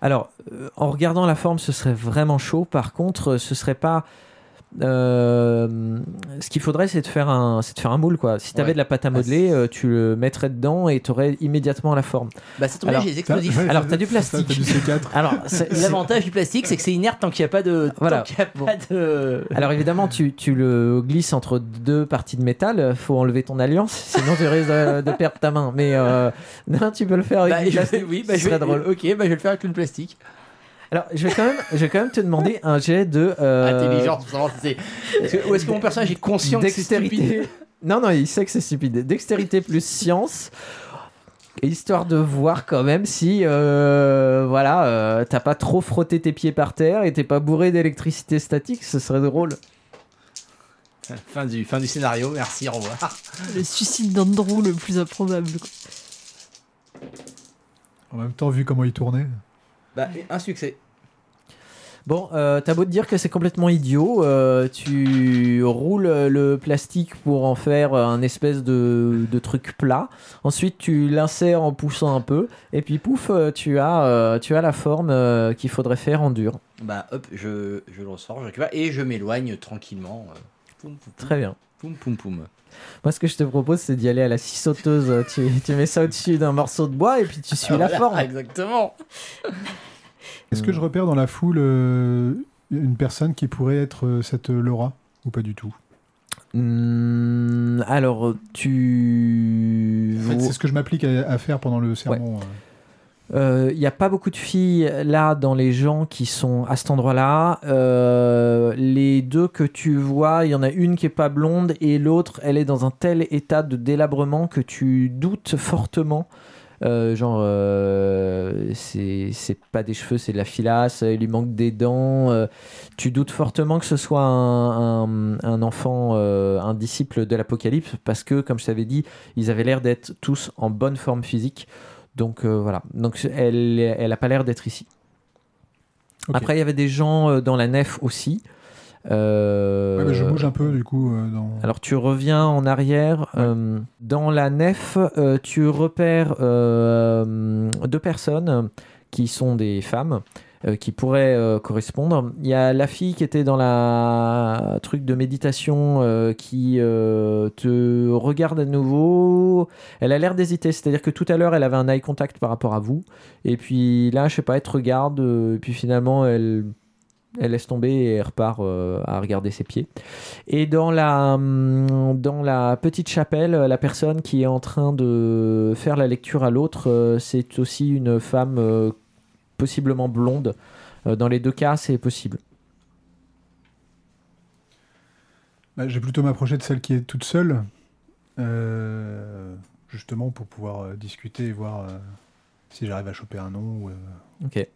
Alors, euh, en regardant la forme, ce serait vraiment chaud. Par contre, euh, ce serait pas. Euh, ce qu'il faudrait, c'est de faire un, c'est de faire un moule quoi. Si tu avais Ouais. de la pâte à Ah, modeler, euh, tu le mettrais dedans et tu aurais immédiatement la forme. Bah ça tombe bien, Alors, j'ai des explosifs. Ouais, Alors, t'as du ça, plastique. T'as du C4. Alors, c'est- c'est- L'avantage du plastique, c'est que c'est inerte tant qu'il n'y a pas de. Voilà. Tant qu'il y a Bon. pas de. alors évidemment, tu, tu le glisses entre deux parties de métal. Faut enlever ton alliance, sinon tu risques de, de perdre ta main. Mais euh, non, tu peux le faire avec Bah, du je- plastique. oui, bah, je vais, drôle. Ok, bah, je vais le faire avec le plastique. Alors, je vais quand même, je vais quand même te demander un jet de euh, Intelligence, pour savoir si c'est- est-ce que- Ou est-ce que mon personnage est conscient que c'est stupide dextérité. Non, non, il sait que c'est stupide. Dextérité plus science. Histoire de voir quand même si, euh, voilà, euh, t'as pas trop frotté tes pieds par terre et t'es pas bourré d'électricité statique, ce serait drôle. Fin du, fin du scénario, merci, au revoir. Le suicide d'Andrew le plus improbable. quoi. En même temps, vu comment il tournait. Bah, un succès. Bon, euh, t'as beau te dire que c'est complètement idiot, euh, tu roules le plastique pour en faire un espèce de, de truc plat. Ensuite, tu l'insères en poussant un peu, et puis pouf, euh, tu as, euh, tu as la forme qu'il faudrait faire en dur. Bah, hop, je, je le ressors, je récupère et je m'éloigne tranquillement. Poum, poum, poum, Très bien. poum, poum, poum. Moi, ce que je te propose, c'est d'y aller à la scie sauteuse. Tu, tu mets ça au-dessus d'un morceau de bois et puis tu suis la Voilà, forme. Exactement. Est-ce que je repère dans la foule euh, une personne qui pourrait être euh, cette euh, Laura ou pas du tout? Hmm, alors, tu. En fait, c'est ce que je m'applique à, à faire pendant le sermon. euh. Il n'y a pas beaucoup de filles là dans les gens qui sont à cet endroit-là. Euh, les deux que tu vois, il y en a une qui est pas blonde et l'autre, elle est dans un tel état de délabrement que tu doutes fortement. Euh, genre, euh, c'est pas des cheveux, c'est de la filasse, il lui manque des dents. euh, tu doutes fortement que ce soit un, un- enfant, euh, un disciple de l'Apocalypse, parce que, comme je t'avais dit, ils avaient l'air d'être tous en bonne forme physique. Donc euh, voilà. Donc elle, elle a pas l'air d'être ici. Après, il y avait des gens euh, dans la nef aussi. Euh, Ouais, je bouge un peu du coup. euh, dans... alors tu reviens en arrière. euh, dans la nef, tu repères deux personnes qui sont des femmes euh, qui pourraient euh, correspondre. Il y a la fille qui était dans la truc de méditation euh, qui euh, te regarde à nouveau. Elle a l'air d'hésiter, c'est-à-dire que tout à l'heure elle avait un eye contact par rapport à vous, et puis là je sais pas, elle te regarde, et puis finalement elle laisse tomber et elle repart à regarder ses pieds. Et dans la, hum, dans la petite chapelle, la personne qui est en train de faire la lecture à l'autre, c'est aussi une femme possiblement blonde. Euh, Dans les deux cas, c'est possible. Bah, je vais plutôt m'approcher de celle qui est toute seule, euh, justement pour pouvoir euh, discuter et voir euh, si j'arrive à choper un nom. Ok.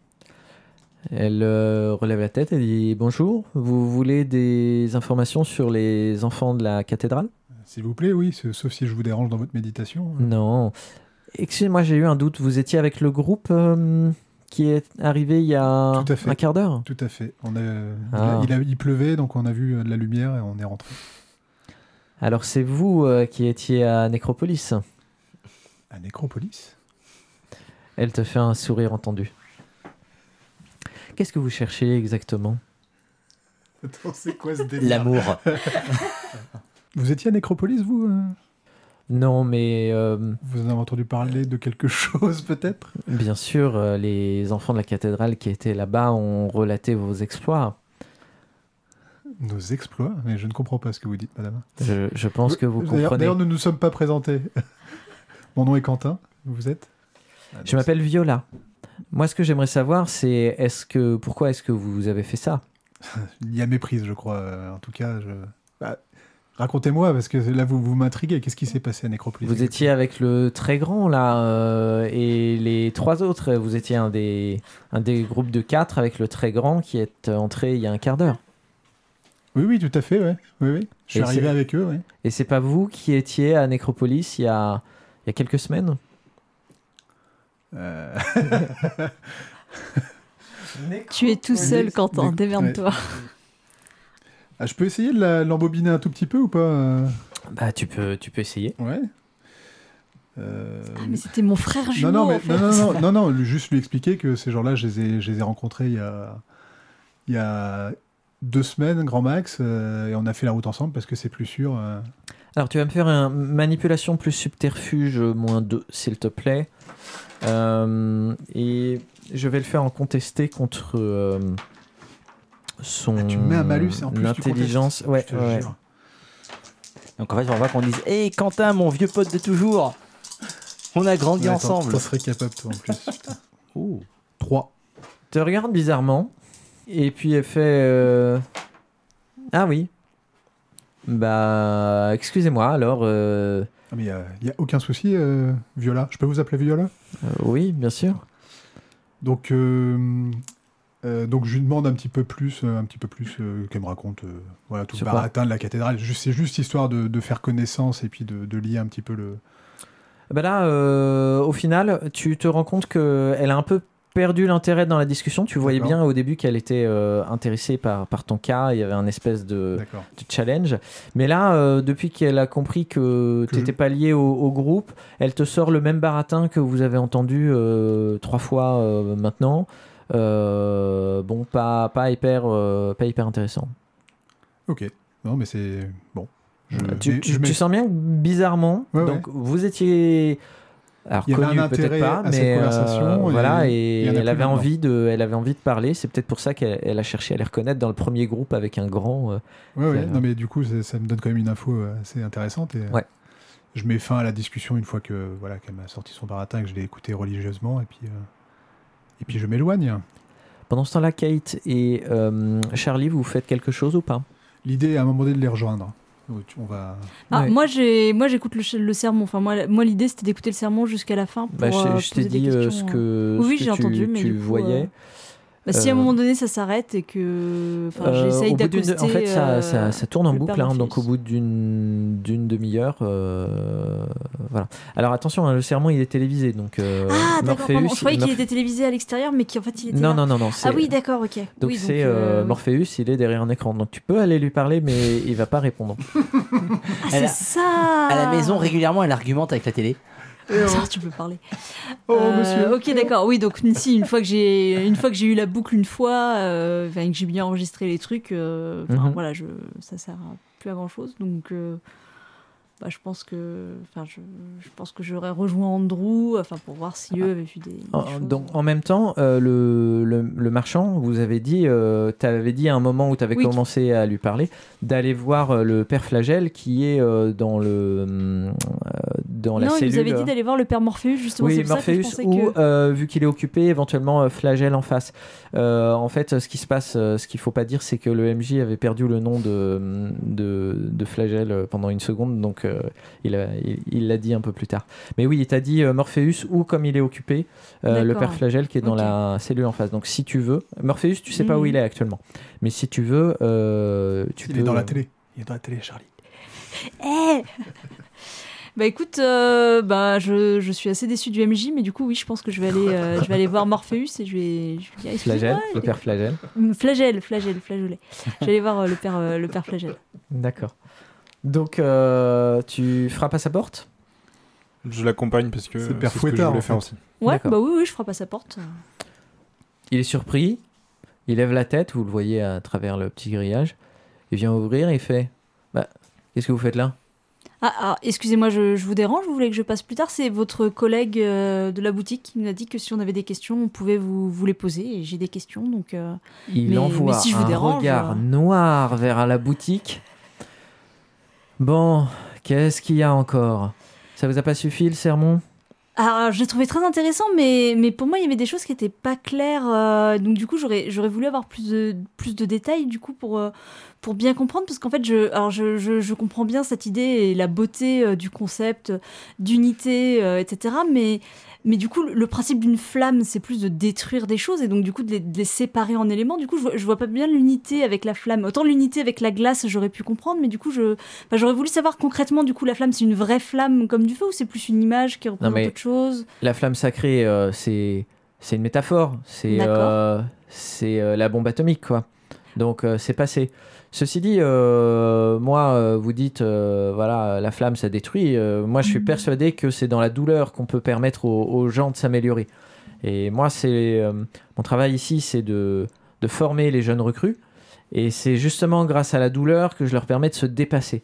Elle relève la tête et dit Bonjour, vous voulez des informations sur les enfants de la cathédrale? S'il vous plaît, oui, sauf si je vous dérange dans votre méditation. Non. Excusez-moi, j'ai eu un doute. Vous étiez avec le groupe qui est arrivé il y a Tout à fait. un quart d'heure Tout à fait. On a, Ah. il, a- il pleuvait, donc on a vu euh, de la lumière et on est rentré. Alors c'est vous euh, qui étiez à Nécropolis. À Nécropolis Elle te fait un sourire entendu. Qu'est-ce que vous cherchez exactement? Attends, c'est quoi ce délire? L'amour. Vous étiez à Nécropolis, vous euh? Non, mais euh, Vous en avez entendu parler de quelque chose, peut-être? bien sûr, euh, les enfants de la cathédrale qui étaient là-bas ont relaté vos exploits. Nos exploits? Mais je ne comprends pas ce que vous dites, madame. Je, je pense que vous D'ailleurs- comprenez. D'ailleurs, nous ne nous sommes pas présentés. Mon nom est Quentin. Vous êtes? Je m'appelle Viola. Moi, ce que j'aimerais savoir, c'est est-ce que pourquoi est-ce que vous avez fait ça? Il y a méprise, je crois. euh, En tout cas, je... Bah, racontez-moi, parce que là, vous, vous m'intriguez. Qu'est-ce qui s'est passé à Nécropolis Vous étiez avec le très grand là euh, et les trois autres. Vous étiez un des un des groupes de quatre avec le très grand qui est entré il y a un quart d'heure. Oui, oui, tout à fait, ouais. Oui, oui. Je suis Et arrivé avec eux, oui. Et c'est pas vous qui étiez à Nécropolis il y a il y a quelques semaines? Euh, Tu es tout seul, Oui, Quentin, démerde-toi. Ah, je peux essayer de l'embobiner un tout petit peu ou pas euh Bah tu peux tu peux essayer. Ouais. Euh, Ah, mais c'était mon frère jumeau, non, non, mais, en fait. non, non, non, non, juste lui expliquer que ces gens-là, je les ai, je les ai rencontrés il y a, il y a deux semaines, grand max, euh, et on a fait la route ensemble parce que c'est plus sûr. euh. Alors tu vas me faire un manipulation plus subterfuge moins 2 s'il te plaît. Euh, et je vais le faire en contesté contre euh, son Ah, tu me mets un malus et en plus tu intelligence. contestes, Ouais, je te ouais. jure. Donc en fait, on va qu'on dise Hé Quentin, mon vieux pote de toujours On a grandi Ouais, ensemble T'en serais capable, toi, en plus. Ouh. 3. te regarde bizarrement et puis elle fait euh, ah oui bah excusez-moi alors euh, Ah, mais il n'y a, aucun souci, euh, Viola? Je peux vous appeler Viola? Euh, oui bien sûr Donc, euh, donc je lui demande un petit peu plus, euh, un petit peu plus euh, qu'elle me raconte, voilà, tout le baratin de la cathédrale. C'est juste histoire de, de faire connaissance et puis de, de lier un petit peu le. bah là au final tu te rends compte que elle a un peu perdu l'intérêt dans la discussion. Tu voyais bien au début qu'elle était euh, intéressée par, par ton cas. Il y avait un espèce de, challenge. Mais là euh, depuis qu'elle a compris que tu n'étais je- pas lié au, au groupe elle te sort le même baratin que vous avez entendu euh, trois fois maintenant bon pas, pas hyper euh, pas hyper intéressant Ok. Non, mais c'est bon. Je- tu, mais- tu- je mets- tu sens bien que bizarrement Ouais, donc vous étiez alors Il y avait un connu intérêt peut-être pas à cette mais euh, et voilà il et elle avait maintenant. envie de elle avait envie de parler c'est peut-être pour ça qu'elle elle a cherché à les reconnaître dans le premier groupe avec un grand euh, Ouais, ouais. Euh, Non, mais du coup, ça, me donne quand même une info euh, assez intéressante. Et, euh, Ouais. Je mets fin à la discussion une fois que voilà qu'elle m'a sorti son baratin et que je l'ai écouté religieusement et puis euh, et puis je m'éloigne. pendant ce temps-là Kate et euh, Charlie vous faites quelque chose ou pas? L'idée est à un moment donné de les rejoindre. On va. Ah, Ouais. Moi, j'ai, moi, j'écoute le, le sermon. Enfin, moi, moi l'idée, c'était d'écouter le sermon jusqu'à la fin. Pour, Bah, je je t'ai dit euh, questions, ce que, Oui, ce j'ai que tu, entendu, mais tu coup, voyais. euh, Bah, si à un Euh, moment donné ça s'arrête et que, enfin, Euh, j'essaye d'accoster. En fait, ça, euh, ça, ça tourne en le boucle, hein, donc au bout d'une demi-heure, euh, voilà. Alors attention, hein, le sermon il est télévisé, donc euh, Ah, d'accord. Je croyais qu'il était télévisé à l'extérieur, mais qu'en fait il était Non, là. non, non, non. Ah oui, d'accord, ok. Donc Oui, c'est. Morpheus, il est derrière un écran, donc tu peux aller lui parler, mais il va pas répondre. Ah, c'est ça. À la maison, régulièrement, elle argumente avec la télé. Ça, tu peux parler. Oh Euh, monsieur. Ok, d'accord. Oui, donc si une fois que j'ai une fois que j'ai eu la boucle une fois, euh, que j'ai bien enregistré les trucs, euh, enfin, Mhm. voilà, je ça sert à- plus à grand chose. Donc, euh, bah, je pense que, enfin, je, je pense que j'aurais rejoint Andrew, enfin, pour voir si eux avaient vu des. des En- choses. donc en même temps, euh, le, le, le marchand, vous avez dit, euh, t'avais dit à un moment où tu avais Oui. commencé à lui parler, d'aller voir le père Flagel qui est euh, dans le hum, euh, dans la non, il cellule. nous avait dit d'aller voir le père Morpheus justement. Oui, c'est pour ça que je Morpheus, ou que. euh, vu qu'il est occupé, éventuellement euh, Flagel en face. Euh, en fait, ce qui se passe, euh, ce qu'il faut pas dire, c'est que le MJ avait perdu le nom de, de, de Flagel pendant une seconde, donc euh, il a- il il l'a dit un peu plus tard. Mais oui, il t'a dit euh, Morpheus ou comme il est occupé, euh, le père Flagel qui est dans la cellule en face. Donc si tu veux, Morpheus, tu sais pas où Mhm. il est actuellement, mais si tu veux, euh, tu Il peux. est dans la télé. Il est dans la télé, Charlie. Eh Bah écoute, euh, bah je, je suis assez déçu du MJ, mais du coup oui, je pense que je vais aller, euh, je vais aller voir Morpheus et je vais, je vais dire, Flagelle, le père Flagelle. Mm, Flagelle, flagelle, flageolet. Je vais aller voir euh, le père, euh, le père flagelle. D'accord. Donc, euh, tu frappes à sa porte? Je l'accompagne parce que C'est Père ce que je voulais en faire aussi. Ouais, bah oui, oui, je frappe à sa porte. Il est surpris, il lève la tête, vous le voyez à travers le petit grillage. Il vient ouvrir et il fait Bah, qu'est-ce que vous faites là? Ah, ah, excusez-moi, je, je vous dérange, vous voulez que je passe plus tard? C'est votre collègue euh, de la boutique qui nous a dit que si on avait des questions, on pouvait vous, vous les poser. Et j'ai des questions, donc... euh, Il Mais- envoie mais si je vous un dérange, regard euh. noir vers la boutique. Bon, qu'est-ce qu'il y a encore? Ça vous a pas suffi le sermon? Ah, je l'ai trouvé très intéressant, mais, mais pour moi, il y avait des choses qui n'étaient pas claires. euh, donc, du coup, j'aurais, j'aurais voulu avoir plus de, plus de détails, du coup, pour, euh, pour bien comprendre. Parce qu'en fait, je, alors je, je, je comprends bien cette idée et la beauté euh, du concept d'unité, etc. Mais, mais du coup, le, principe d'une flamme, c'est plus de détruire des choses et donc, du coup, de les, de les séparer en éléments. Du coup, je vois, je vois pas bien l'unité avec la flamme. Autant l'unité avec la glace, j'aurais pu comprendre, mais du coup, je, j'aurais voulu savoir concrètement, du coup, la flamme, c'est une vraie flamme comme du feu ou c'est plus une image qui représente autre chose? La flamme sacrée, euh, c'est c'est une métaphore. C'est euh, c'est euh, la bombe atomique, quoi. Donc, c'est passé. Ceci dit, euh, moi, euh, vous dites, euh, voilà, la flamme, ça détruit. Euh, moi, je suis Mhm. persuadé que c'est dans la douleur qu'on peut permettre aux, aux gens de s'améliorer. Et moi, c'est mon travail ici, c'est de, de former les jeunes recrues. Et c'est justement grâce à la douleur que je leur permets de se dépasser.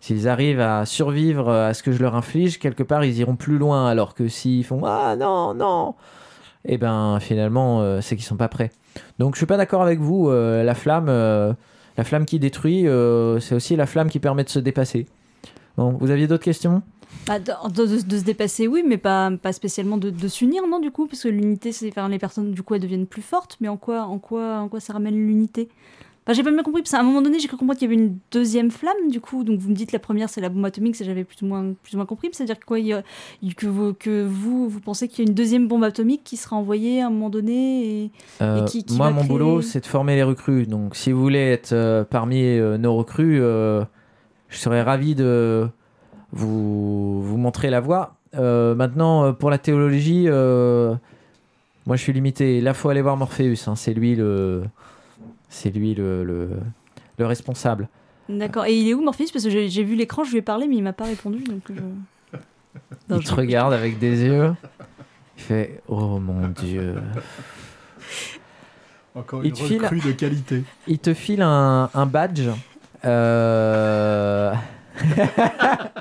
S'ils arrivent à survivre à ce que je leur inflige, quelque part, ils iront plus loin. Alors que s'ils font Ah non, non Eh ben, finalement, c'est qu'ils sont pas prêts. Donc, je suis pas d'accord avec vous. la flamme, la flamme qui détruit, euh, c'est aussi la flamme qui permet de se dépasser. Bon, vous aviez d'autres questions? Bah, de, se dépasser, oui, mais pas, pas spécialement de, de s'unir, non, du coup, parce que l'unité, c'est faire les personnes, du coup, elles deviennent plus fortes, mais en quoi, en quoi, en quoi ça ramène l'unité? J'ai pas bien compris, parce qu'à un moment donné, j'ai cru comprendre qu'il y avait une deuxième flamme, du coup, donc vous me dites la première, c'est la bombe atomique, ça j'avais plus ou moins, plus ou moins compris, c'est-à-dire que quoi, il y a- que, vous, que vous, vous pensez qu'il y a une deuxième bombe atomique qui sera envoyée à un moment donné et... Euh, qui- qui Moi, va mon créer- boulot, c'est de former les recrues. Donc, si vous voulez être euh, parmi euh, nos recrues, euh, je serais ravi de vous, vous montrer la voie. Maintenant, pour la théologie, moi, je suis limité. Là, faut aller voir Morpheus. hein. C'est lui le, c'est lui le, le, le responsable. D'accord, et il est où Morpheus? Parce que j'ai j'ai vu l'écran, je lui ai parlé, mais il m'a pas répondu, donc je... Non, il je- te regarde avec des yeux. Il fait Oh mon Dieu. Encore Il une te file- recrue de qualité. Il te file un, un badge. Euh,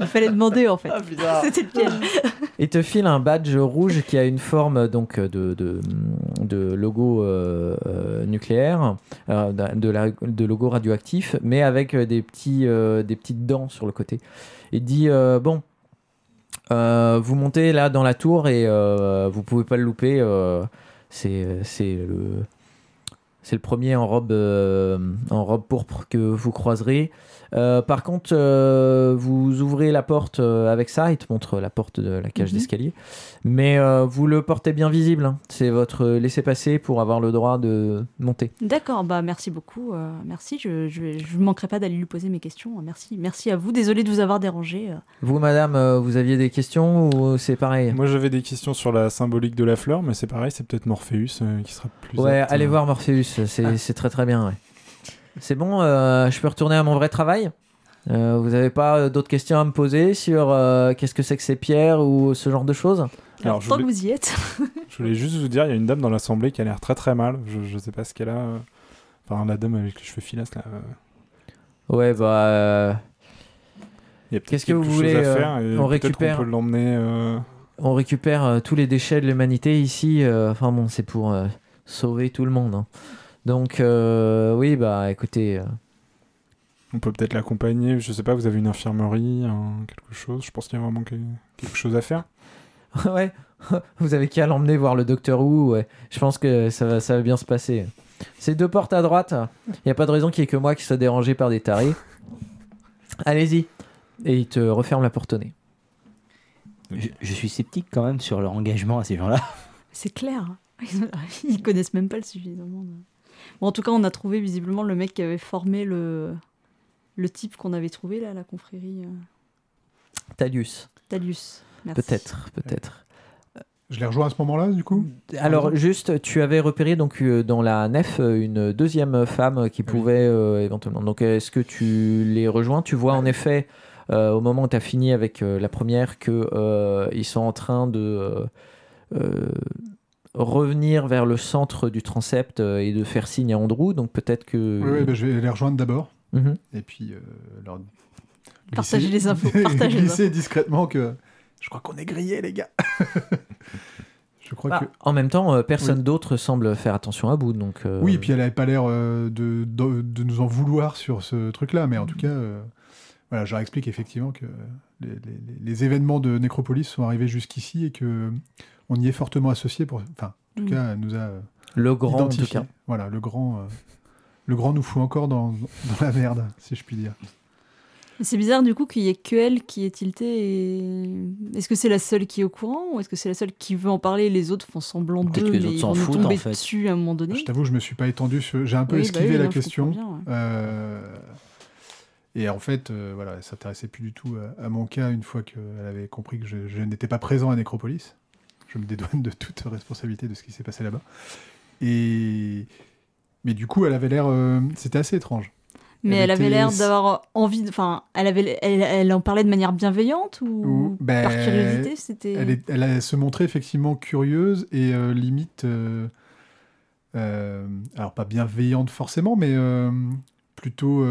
Il fallait demander, en fait. putain. C'était le piège. Il te file un badge rouge qui a une forme donc de, de, de logo euh, euh, nucléaire, euh, de, la- de logo radioactif, mais avec des, petits, euh, des petites dents sur le côté. Il dit euh, Bon, euh, vous montez là dans la tour et euh, vous pouvez pas le louper. euh, c'est c'est le. C'est le premier en robe, euh, en robe pourpre que vous croiserez. Euh, par contre, euh, vous ouvrez la porte euh, avec ça. Il te montre la porte de la cage Mhm. d'escalier. Mais euh, vous le portez bien visible. hein. C'est votre laissez-passer pour avoir le droit de monter. D'accord, bah merci beaucoup. euh, merci, je je, je manquerai pas d'aller lui poser mes questions. Merci, merci à vous. Désolée de vous avoir dérangé. euh. Vous, madame, euh, vous aviez des questions ou c'est pareil? Moi j'avais des questions sur la symbolique de la fleur, mais c'est pareil, c'est peut-être Morpheus euh, qui sera plus. Ouais, apte, allez euh. voir Morpheus. C'est c'est très très bien. ouais. C'est bon, euh, je peux retourner à mon vrai travail Euh, Vous n'avez pas euh, d'autres questions à me poser sur euh, qu'est-ce que c'est que ces pierres ou ce genre de choses Alors, tant voulais- que vous y êtes. Je voulais juste vous dire, il y a une dame dans l'assemblée qui a l'air très très mal. Je, je sais pas ce qu'elle a. Enfin, la dame avec les cheveux filasses là. Ouais, bah. euh, Il y a peut-être Qu'est-ce que vous voulez, à faire. euh, et on peut-être récupère- qu'on peut l'emmener. euh, on récupère euh, tous les déchets de l'humanité ici. euh, enfin bon, c'est pour euh, sauver tout le monde. hein. Donc, euh, oui, bah écoutez. euh, On peut peut-être l'accompagner. Je sais pas, vous avez une infirmerie, quelque chose? Je pense qu'il y a vraiment que- quelque chose à faire. ouais, vous avez qu'à l'emmener voir le docteur Wu. Ouais. Je pense que ça va, ça va bien se passer. C'est deux portes à droite. Il n'y a pas de raison qu'il y ait que moi qui soit dérangé par des tarés. Allez-y. Et il te referme la porte au nez. Je, je suis sceptique quand même sur leur engagement à ces gens-là. C'est clair. Ils connaissent même pas le suffisamment. Bon, en tout cas, on a trouvé visiblement le mec qui avait formé le, le type qu'on avait trouvé là, à la confrérie. euh. Talius. Talius. Merci. Peut-être, peut-être. Je les rejoins à ce moment-là, du coup? Alors juste, tu avais repéré donc euh, dans la nef euh, une deuxième femme qui pouvait euh, éventuellement. Donc est-ce que tu les rejoins Tu vois en effet euh, au moment où tu as fini avec euh, la première que euh, ils sont en train de euh, euh, revenir vers le centre du transept euh, et de faire signe à Andrew. Donc peut-être que. Oui, oui, bah, je vais les rejoindre d'abord. Mhm. Et puis, euh, leur Partagez glisser- les infos, partagez les glisser discrètement que je crois qu'on est grillés, les gars. je crois Bah, que. En même temps, euh, personne d'autre semble faire attention à bout. Donc, euh, Oui, et puis elle avait pas l'air euh, de, de, de nous en vouloir sur ce truc-là, mais en tout cas, euh, voilà, je leur explique effectivement que les, les- les événements de Nécropolis sont arrivés jusqu'ici et que on y est fortement associé. Pour, enfin, en tout Mm. cas, elle nous a euh, le grand en tout identifié. cas. Voilà, le grand, euh, le grand nous fout encore dans, dans la merde, si je puis dire. C'est bizarre du coup qu'il y ait que elle qui est tiltée. Et... Est-ce que c'est la seule qui est au courant ou est-ce que c'est la seule qui veut en parler et les autres font semblant d'eux mais autres ils s'en vont nous foutent, tomber en fait. dessus à un moment donné Je t'avoue, je me suis pas étendu sur. J'ai un peu Oui, bah esquivé oui, la non, question. comprends bien, ouais. Euh, et en fait, euh, voilà, elle s'intéressait plus du tout à, à mon cas une fois qu'elle avait compris que je, je n'étais pas présent à Nécropolis. Je me dédouane de toute responsabilité de ce qui s'est passé là-bas. Et mais du coup, elle avait l'air. euh, C'était assez étrange. Mais Elle elle avait l'air d'avoir envie. de- Enfin, elle avait, elle, elle en parlait de manière bienveillante ou Ou- ben, par curiosité C'était. Elle, est- elle a- se montrait effectivement curieuse et euh, limite. euh, alors, pas bienveillante forcément, mais plutôt.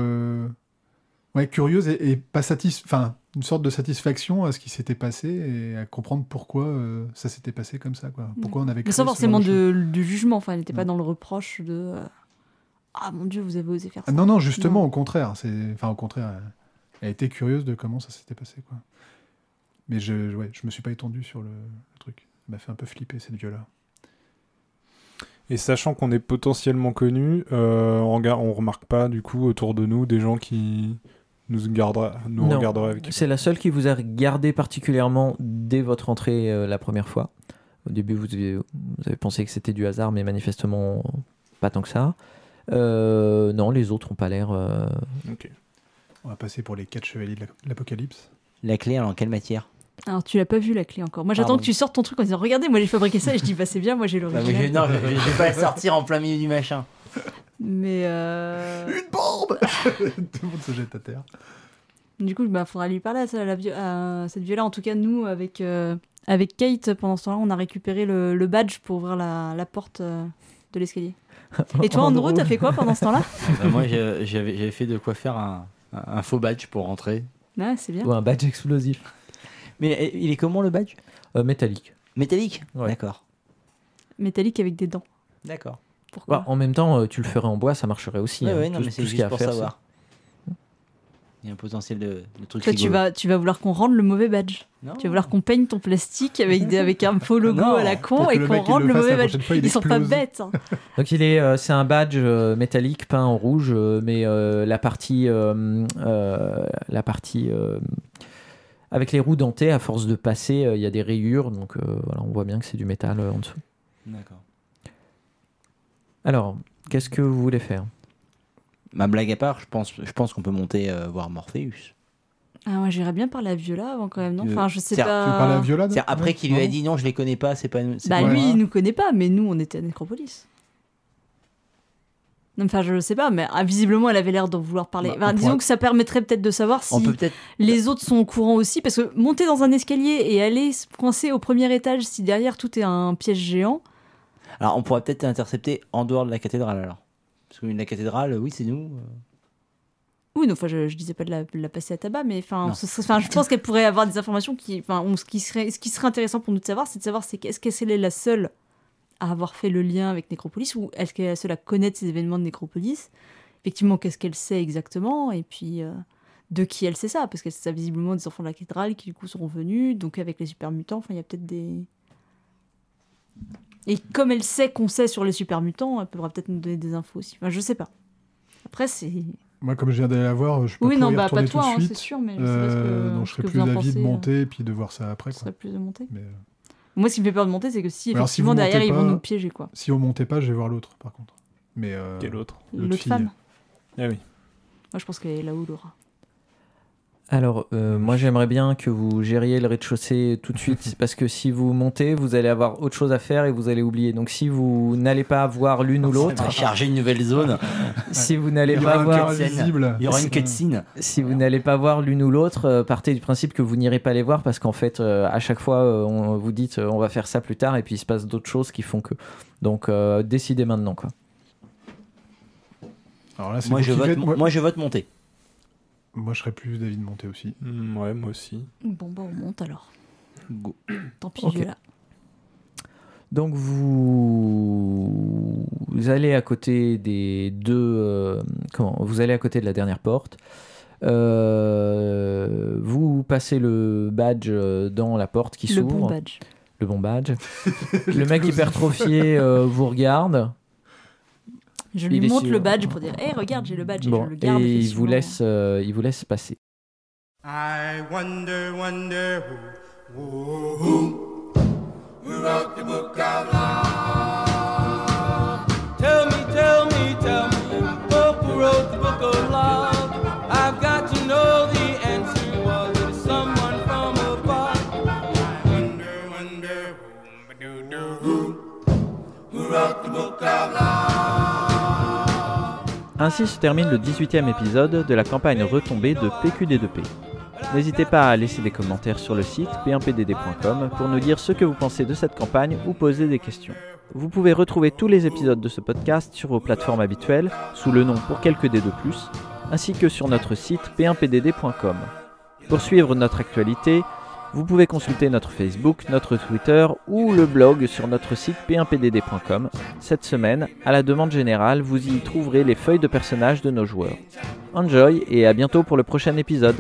ouais, curieuse et, et pas satis. Enfin, une sorte de satisfaction à ce qui s'était passé et à comprendre pourquoi euh, ça s'était passé comme ça. Quoi. Pourquoi on avait Mais sans forcément de du jugement. Enfin, elle n'était pas Non. dans le reproche de. euh, Ah mon dieu, vous avez osé faire ça. Ah, non, non, justement, Non. au contraire. C'est, enfin, au contraire, elle, elle était curieuse de comment ça s'était passé, quoi. Mais je, ouais, je me suis pas étendu sur le, le truc. Ça m'a fait un peu flipper cette vieux-là. Et sachant qu'on est potentiellement connu, euh, on, on remarque pas du coup autour de nous des gens qui nous, gardera, nous Non. regarderaient avec. C'est la seule qui vous a regardé particulièrement dès votre entrée euh, la première fois. Au début, vous avez, vous avez pensé que c'était du hasard, mais manifestement pas tant que ça. Euh, non, les autres ont pas l'air. euh, Ok. On va passer pour les quatre chevaliers de la- l'apocalypse. La clé, alors, en quelle matière? Alors, tu l'as pas vu la clé encore. Moi, j'attends Pardon. que tu sortes ton truc en disant Regardez, moi j'ai fabriqué ça et je dis Bah, c'est bien, moi j'ai Bah, mais l'original. je, Non, je, je vais pas la sortir en plein milieu du machin. Mais euh, Une bombe Tout le monde se jette à terre. du coup, bah, faudra lui parler à, ça, à la à cette vieux-là. En tout cas, nous, avec, euh, avec Kate, pendant ce temps-là, on a récupéré le, le badge pour ouvrir la, la porte euh, de l'escalier. Et toi, Andrew, t'as fait quoi pendant ce temps-là? Bah, moi, j'ai- j'avais fait de quoi faire un, faux badge pour rentrer. Ouais, c'est bien. Ou un badge explosif. Mais il est comment le badge? Euh, métallique. Métallique? Ouais. D'accord. Métallique avec des dents. D'accord. Pourquoi Bah, en même temps, euh, tu le ferais en bois, ça marcherait aussi. Ouais, hein. ouais, non, Tout- mais c'est ce juste y a à pour faire, savoir. Il y a un potentiel de, de trucs Toi, tu vas, tu vas vouloir qu'on rende le mauvais badge. Non. Tu vas vouloir qu'on peigne ton plastique avec, des- avec un faux logo Non, à la con et qu'on rende le mauvais badge. prochaine fois, il Ils sont pas bêtes. hein. Donc il est, euh, c'est un badge euh, métallique peint en rouge, euh, mais euh, la partie, euh, euh, la partie euh, avec les roues dentées, à force de passer, euh, il y a des rayures, donc euh, voilà, on voit bien que c'est du métal euh, en dessous. D'accord. Alors, qu'est-ce que vous voulez faire? Ma blague à part, je pense, je pense qu'on peut monter euh, voir Morpheus. Ah, moi, j'irais bien parler à Viola avant quand même, non? Enfin, je sais pas. Parler à Viola C'est après ouais, qu'il lui a dit non, je les connais pas, c'est pas c'est Bah, pas lui, il nous connaît pas, mais nous, on était à Necropolis. Non, Enfin, je sais pas, mais ah, visiblement, elle avait l'air d'en vouloir parler. Bah, Enfin, disons pourra- que ça permettrait peut-être de savoir si On peut peut-être. les autres sont au courant aussi, parce que monter dans un escalier et aller se coincer au premier étage si derrière tout est un piège géant, Alors, on pourrait peut-être intercepter en dehors de la cathédrale alors. Parce que la cathédrale, oui, c'est nous. euh. Oui, non, enfin, je, je disais pas de la, de la passer à tabac, mais enfin, je pense qu'elle pourrait avoir des informations qui, enfin, ce qui serait, ce qui serait intéressant pour nous de savoir, c'est de savoir, c'est qu'est-ce qu'elle est la seule à avoir fait le lien avec Nécropolis ou est-ce qu'elle est la seule à connaître ces événements de Nécropolis Effectivement, qu'est-ce qu'elle sait exactement? Et puis euh, de qui elle sait ça? Parce qu'elle sait ça visiblement des enfants de la cathédrale qui du coup seront venus, donc avec les super mutants, enfin, il y a peut-être des et comme elle sait qu'on sait sur les super mutants, elle pourra peut-être nous donner des infos aussi. Enfin, je sais pas. Après, c'est Moi, comme je viens d'aller la voir, je peux oui, pas non, y bah retourner pas toi, tout de hein, c'est suite. sûr, mais je sais pas ce que, Euh, donc, je serais plus d'avis de euh, monter et puis de voir ça après. Ce Quoi. serait plus de monter. Mais, euh, Moi, ce qui me fait peur de monter, c'est que si Alors, effectivement derrière ils vont nous piéger, quoi. si on montait pas, je vais voir l'autre, par contre. Mais euh, Quel autre? L'autre femme. Ah oui. Moi, je pense qu'elle est là-haut, Laura. Alors, euh, moi j'aimerais bien que vous gériez le rez-de-chaussée tout de suite, parce que si vous montez, vous allez avoir autre chose à faire et vous allez oublier. Donc si vous n'allez pas voir l'une ou l'autre, charger une nouvelle zone. si vous n'allez Il y pas voir. Il y aura une cutscene. si vous n'allez pas voir l'une ou l'autre, euh, partez du principe que vous n'irez pas les voir, parce qu'en fait, euh, à chaque fois, euh, on vous dites, euh, on va faire ça plus tard, et puis il se passe d'autres choses qui font que. Donc, euh, décidez maintenant, quoi. Alors là, c'est Moi je, vote, moi je vote monter. Moi, je serais plus David Monté aussi. Hmm, ouais, moi aussi. Bon, bah, on monte alors. Go. Tant pis, Ok. je là. Donc vous... vous allez à côté des deux euh, comment vous allez à côté de la dernière porte. Euh, vous passez le badge euh, dans la porte qui Le s'ouvre. bon badge. Le bon badge. le mec hypertrophié euh, vous regarde. Je lui montre sûr. le badge pour dire Hé, regarde, j'ai le badge. Bon, et je le garde. et il vous laisse euh, il vous laisse passer. I wonder, wonder who, who, who, who wrote the book of love. Ainsi se termine le 18e épisode de la campagne retombée de PQD2P. N'hésitez pas à laisser des commentaires sur le site p1pdd.com pour nous dire ce que vous pensez de cette campagne ou poser des questions. Vous pouvez retrouver tous les épisodes de ce podcast sur vos plateformes habituelles sous le nom pour quelques dés de plus, ainsi que sur notre site p1pdd.com. Pour suivre notre actualité, vous pouvez consulter notre Facebook, notre Twitter ou le blog sur notre site p1pdd.com. Cette semaine, à la demande générale, vous y trouverez les feuilles de personnages de nos joueurs. Enjoy et à bientôt pour le prochain épisode.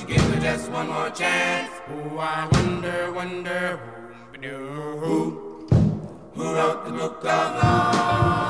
You give her just one more chance. Oh, I wonder, wonder who, who, who wrote the book of love?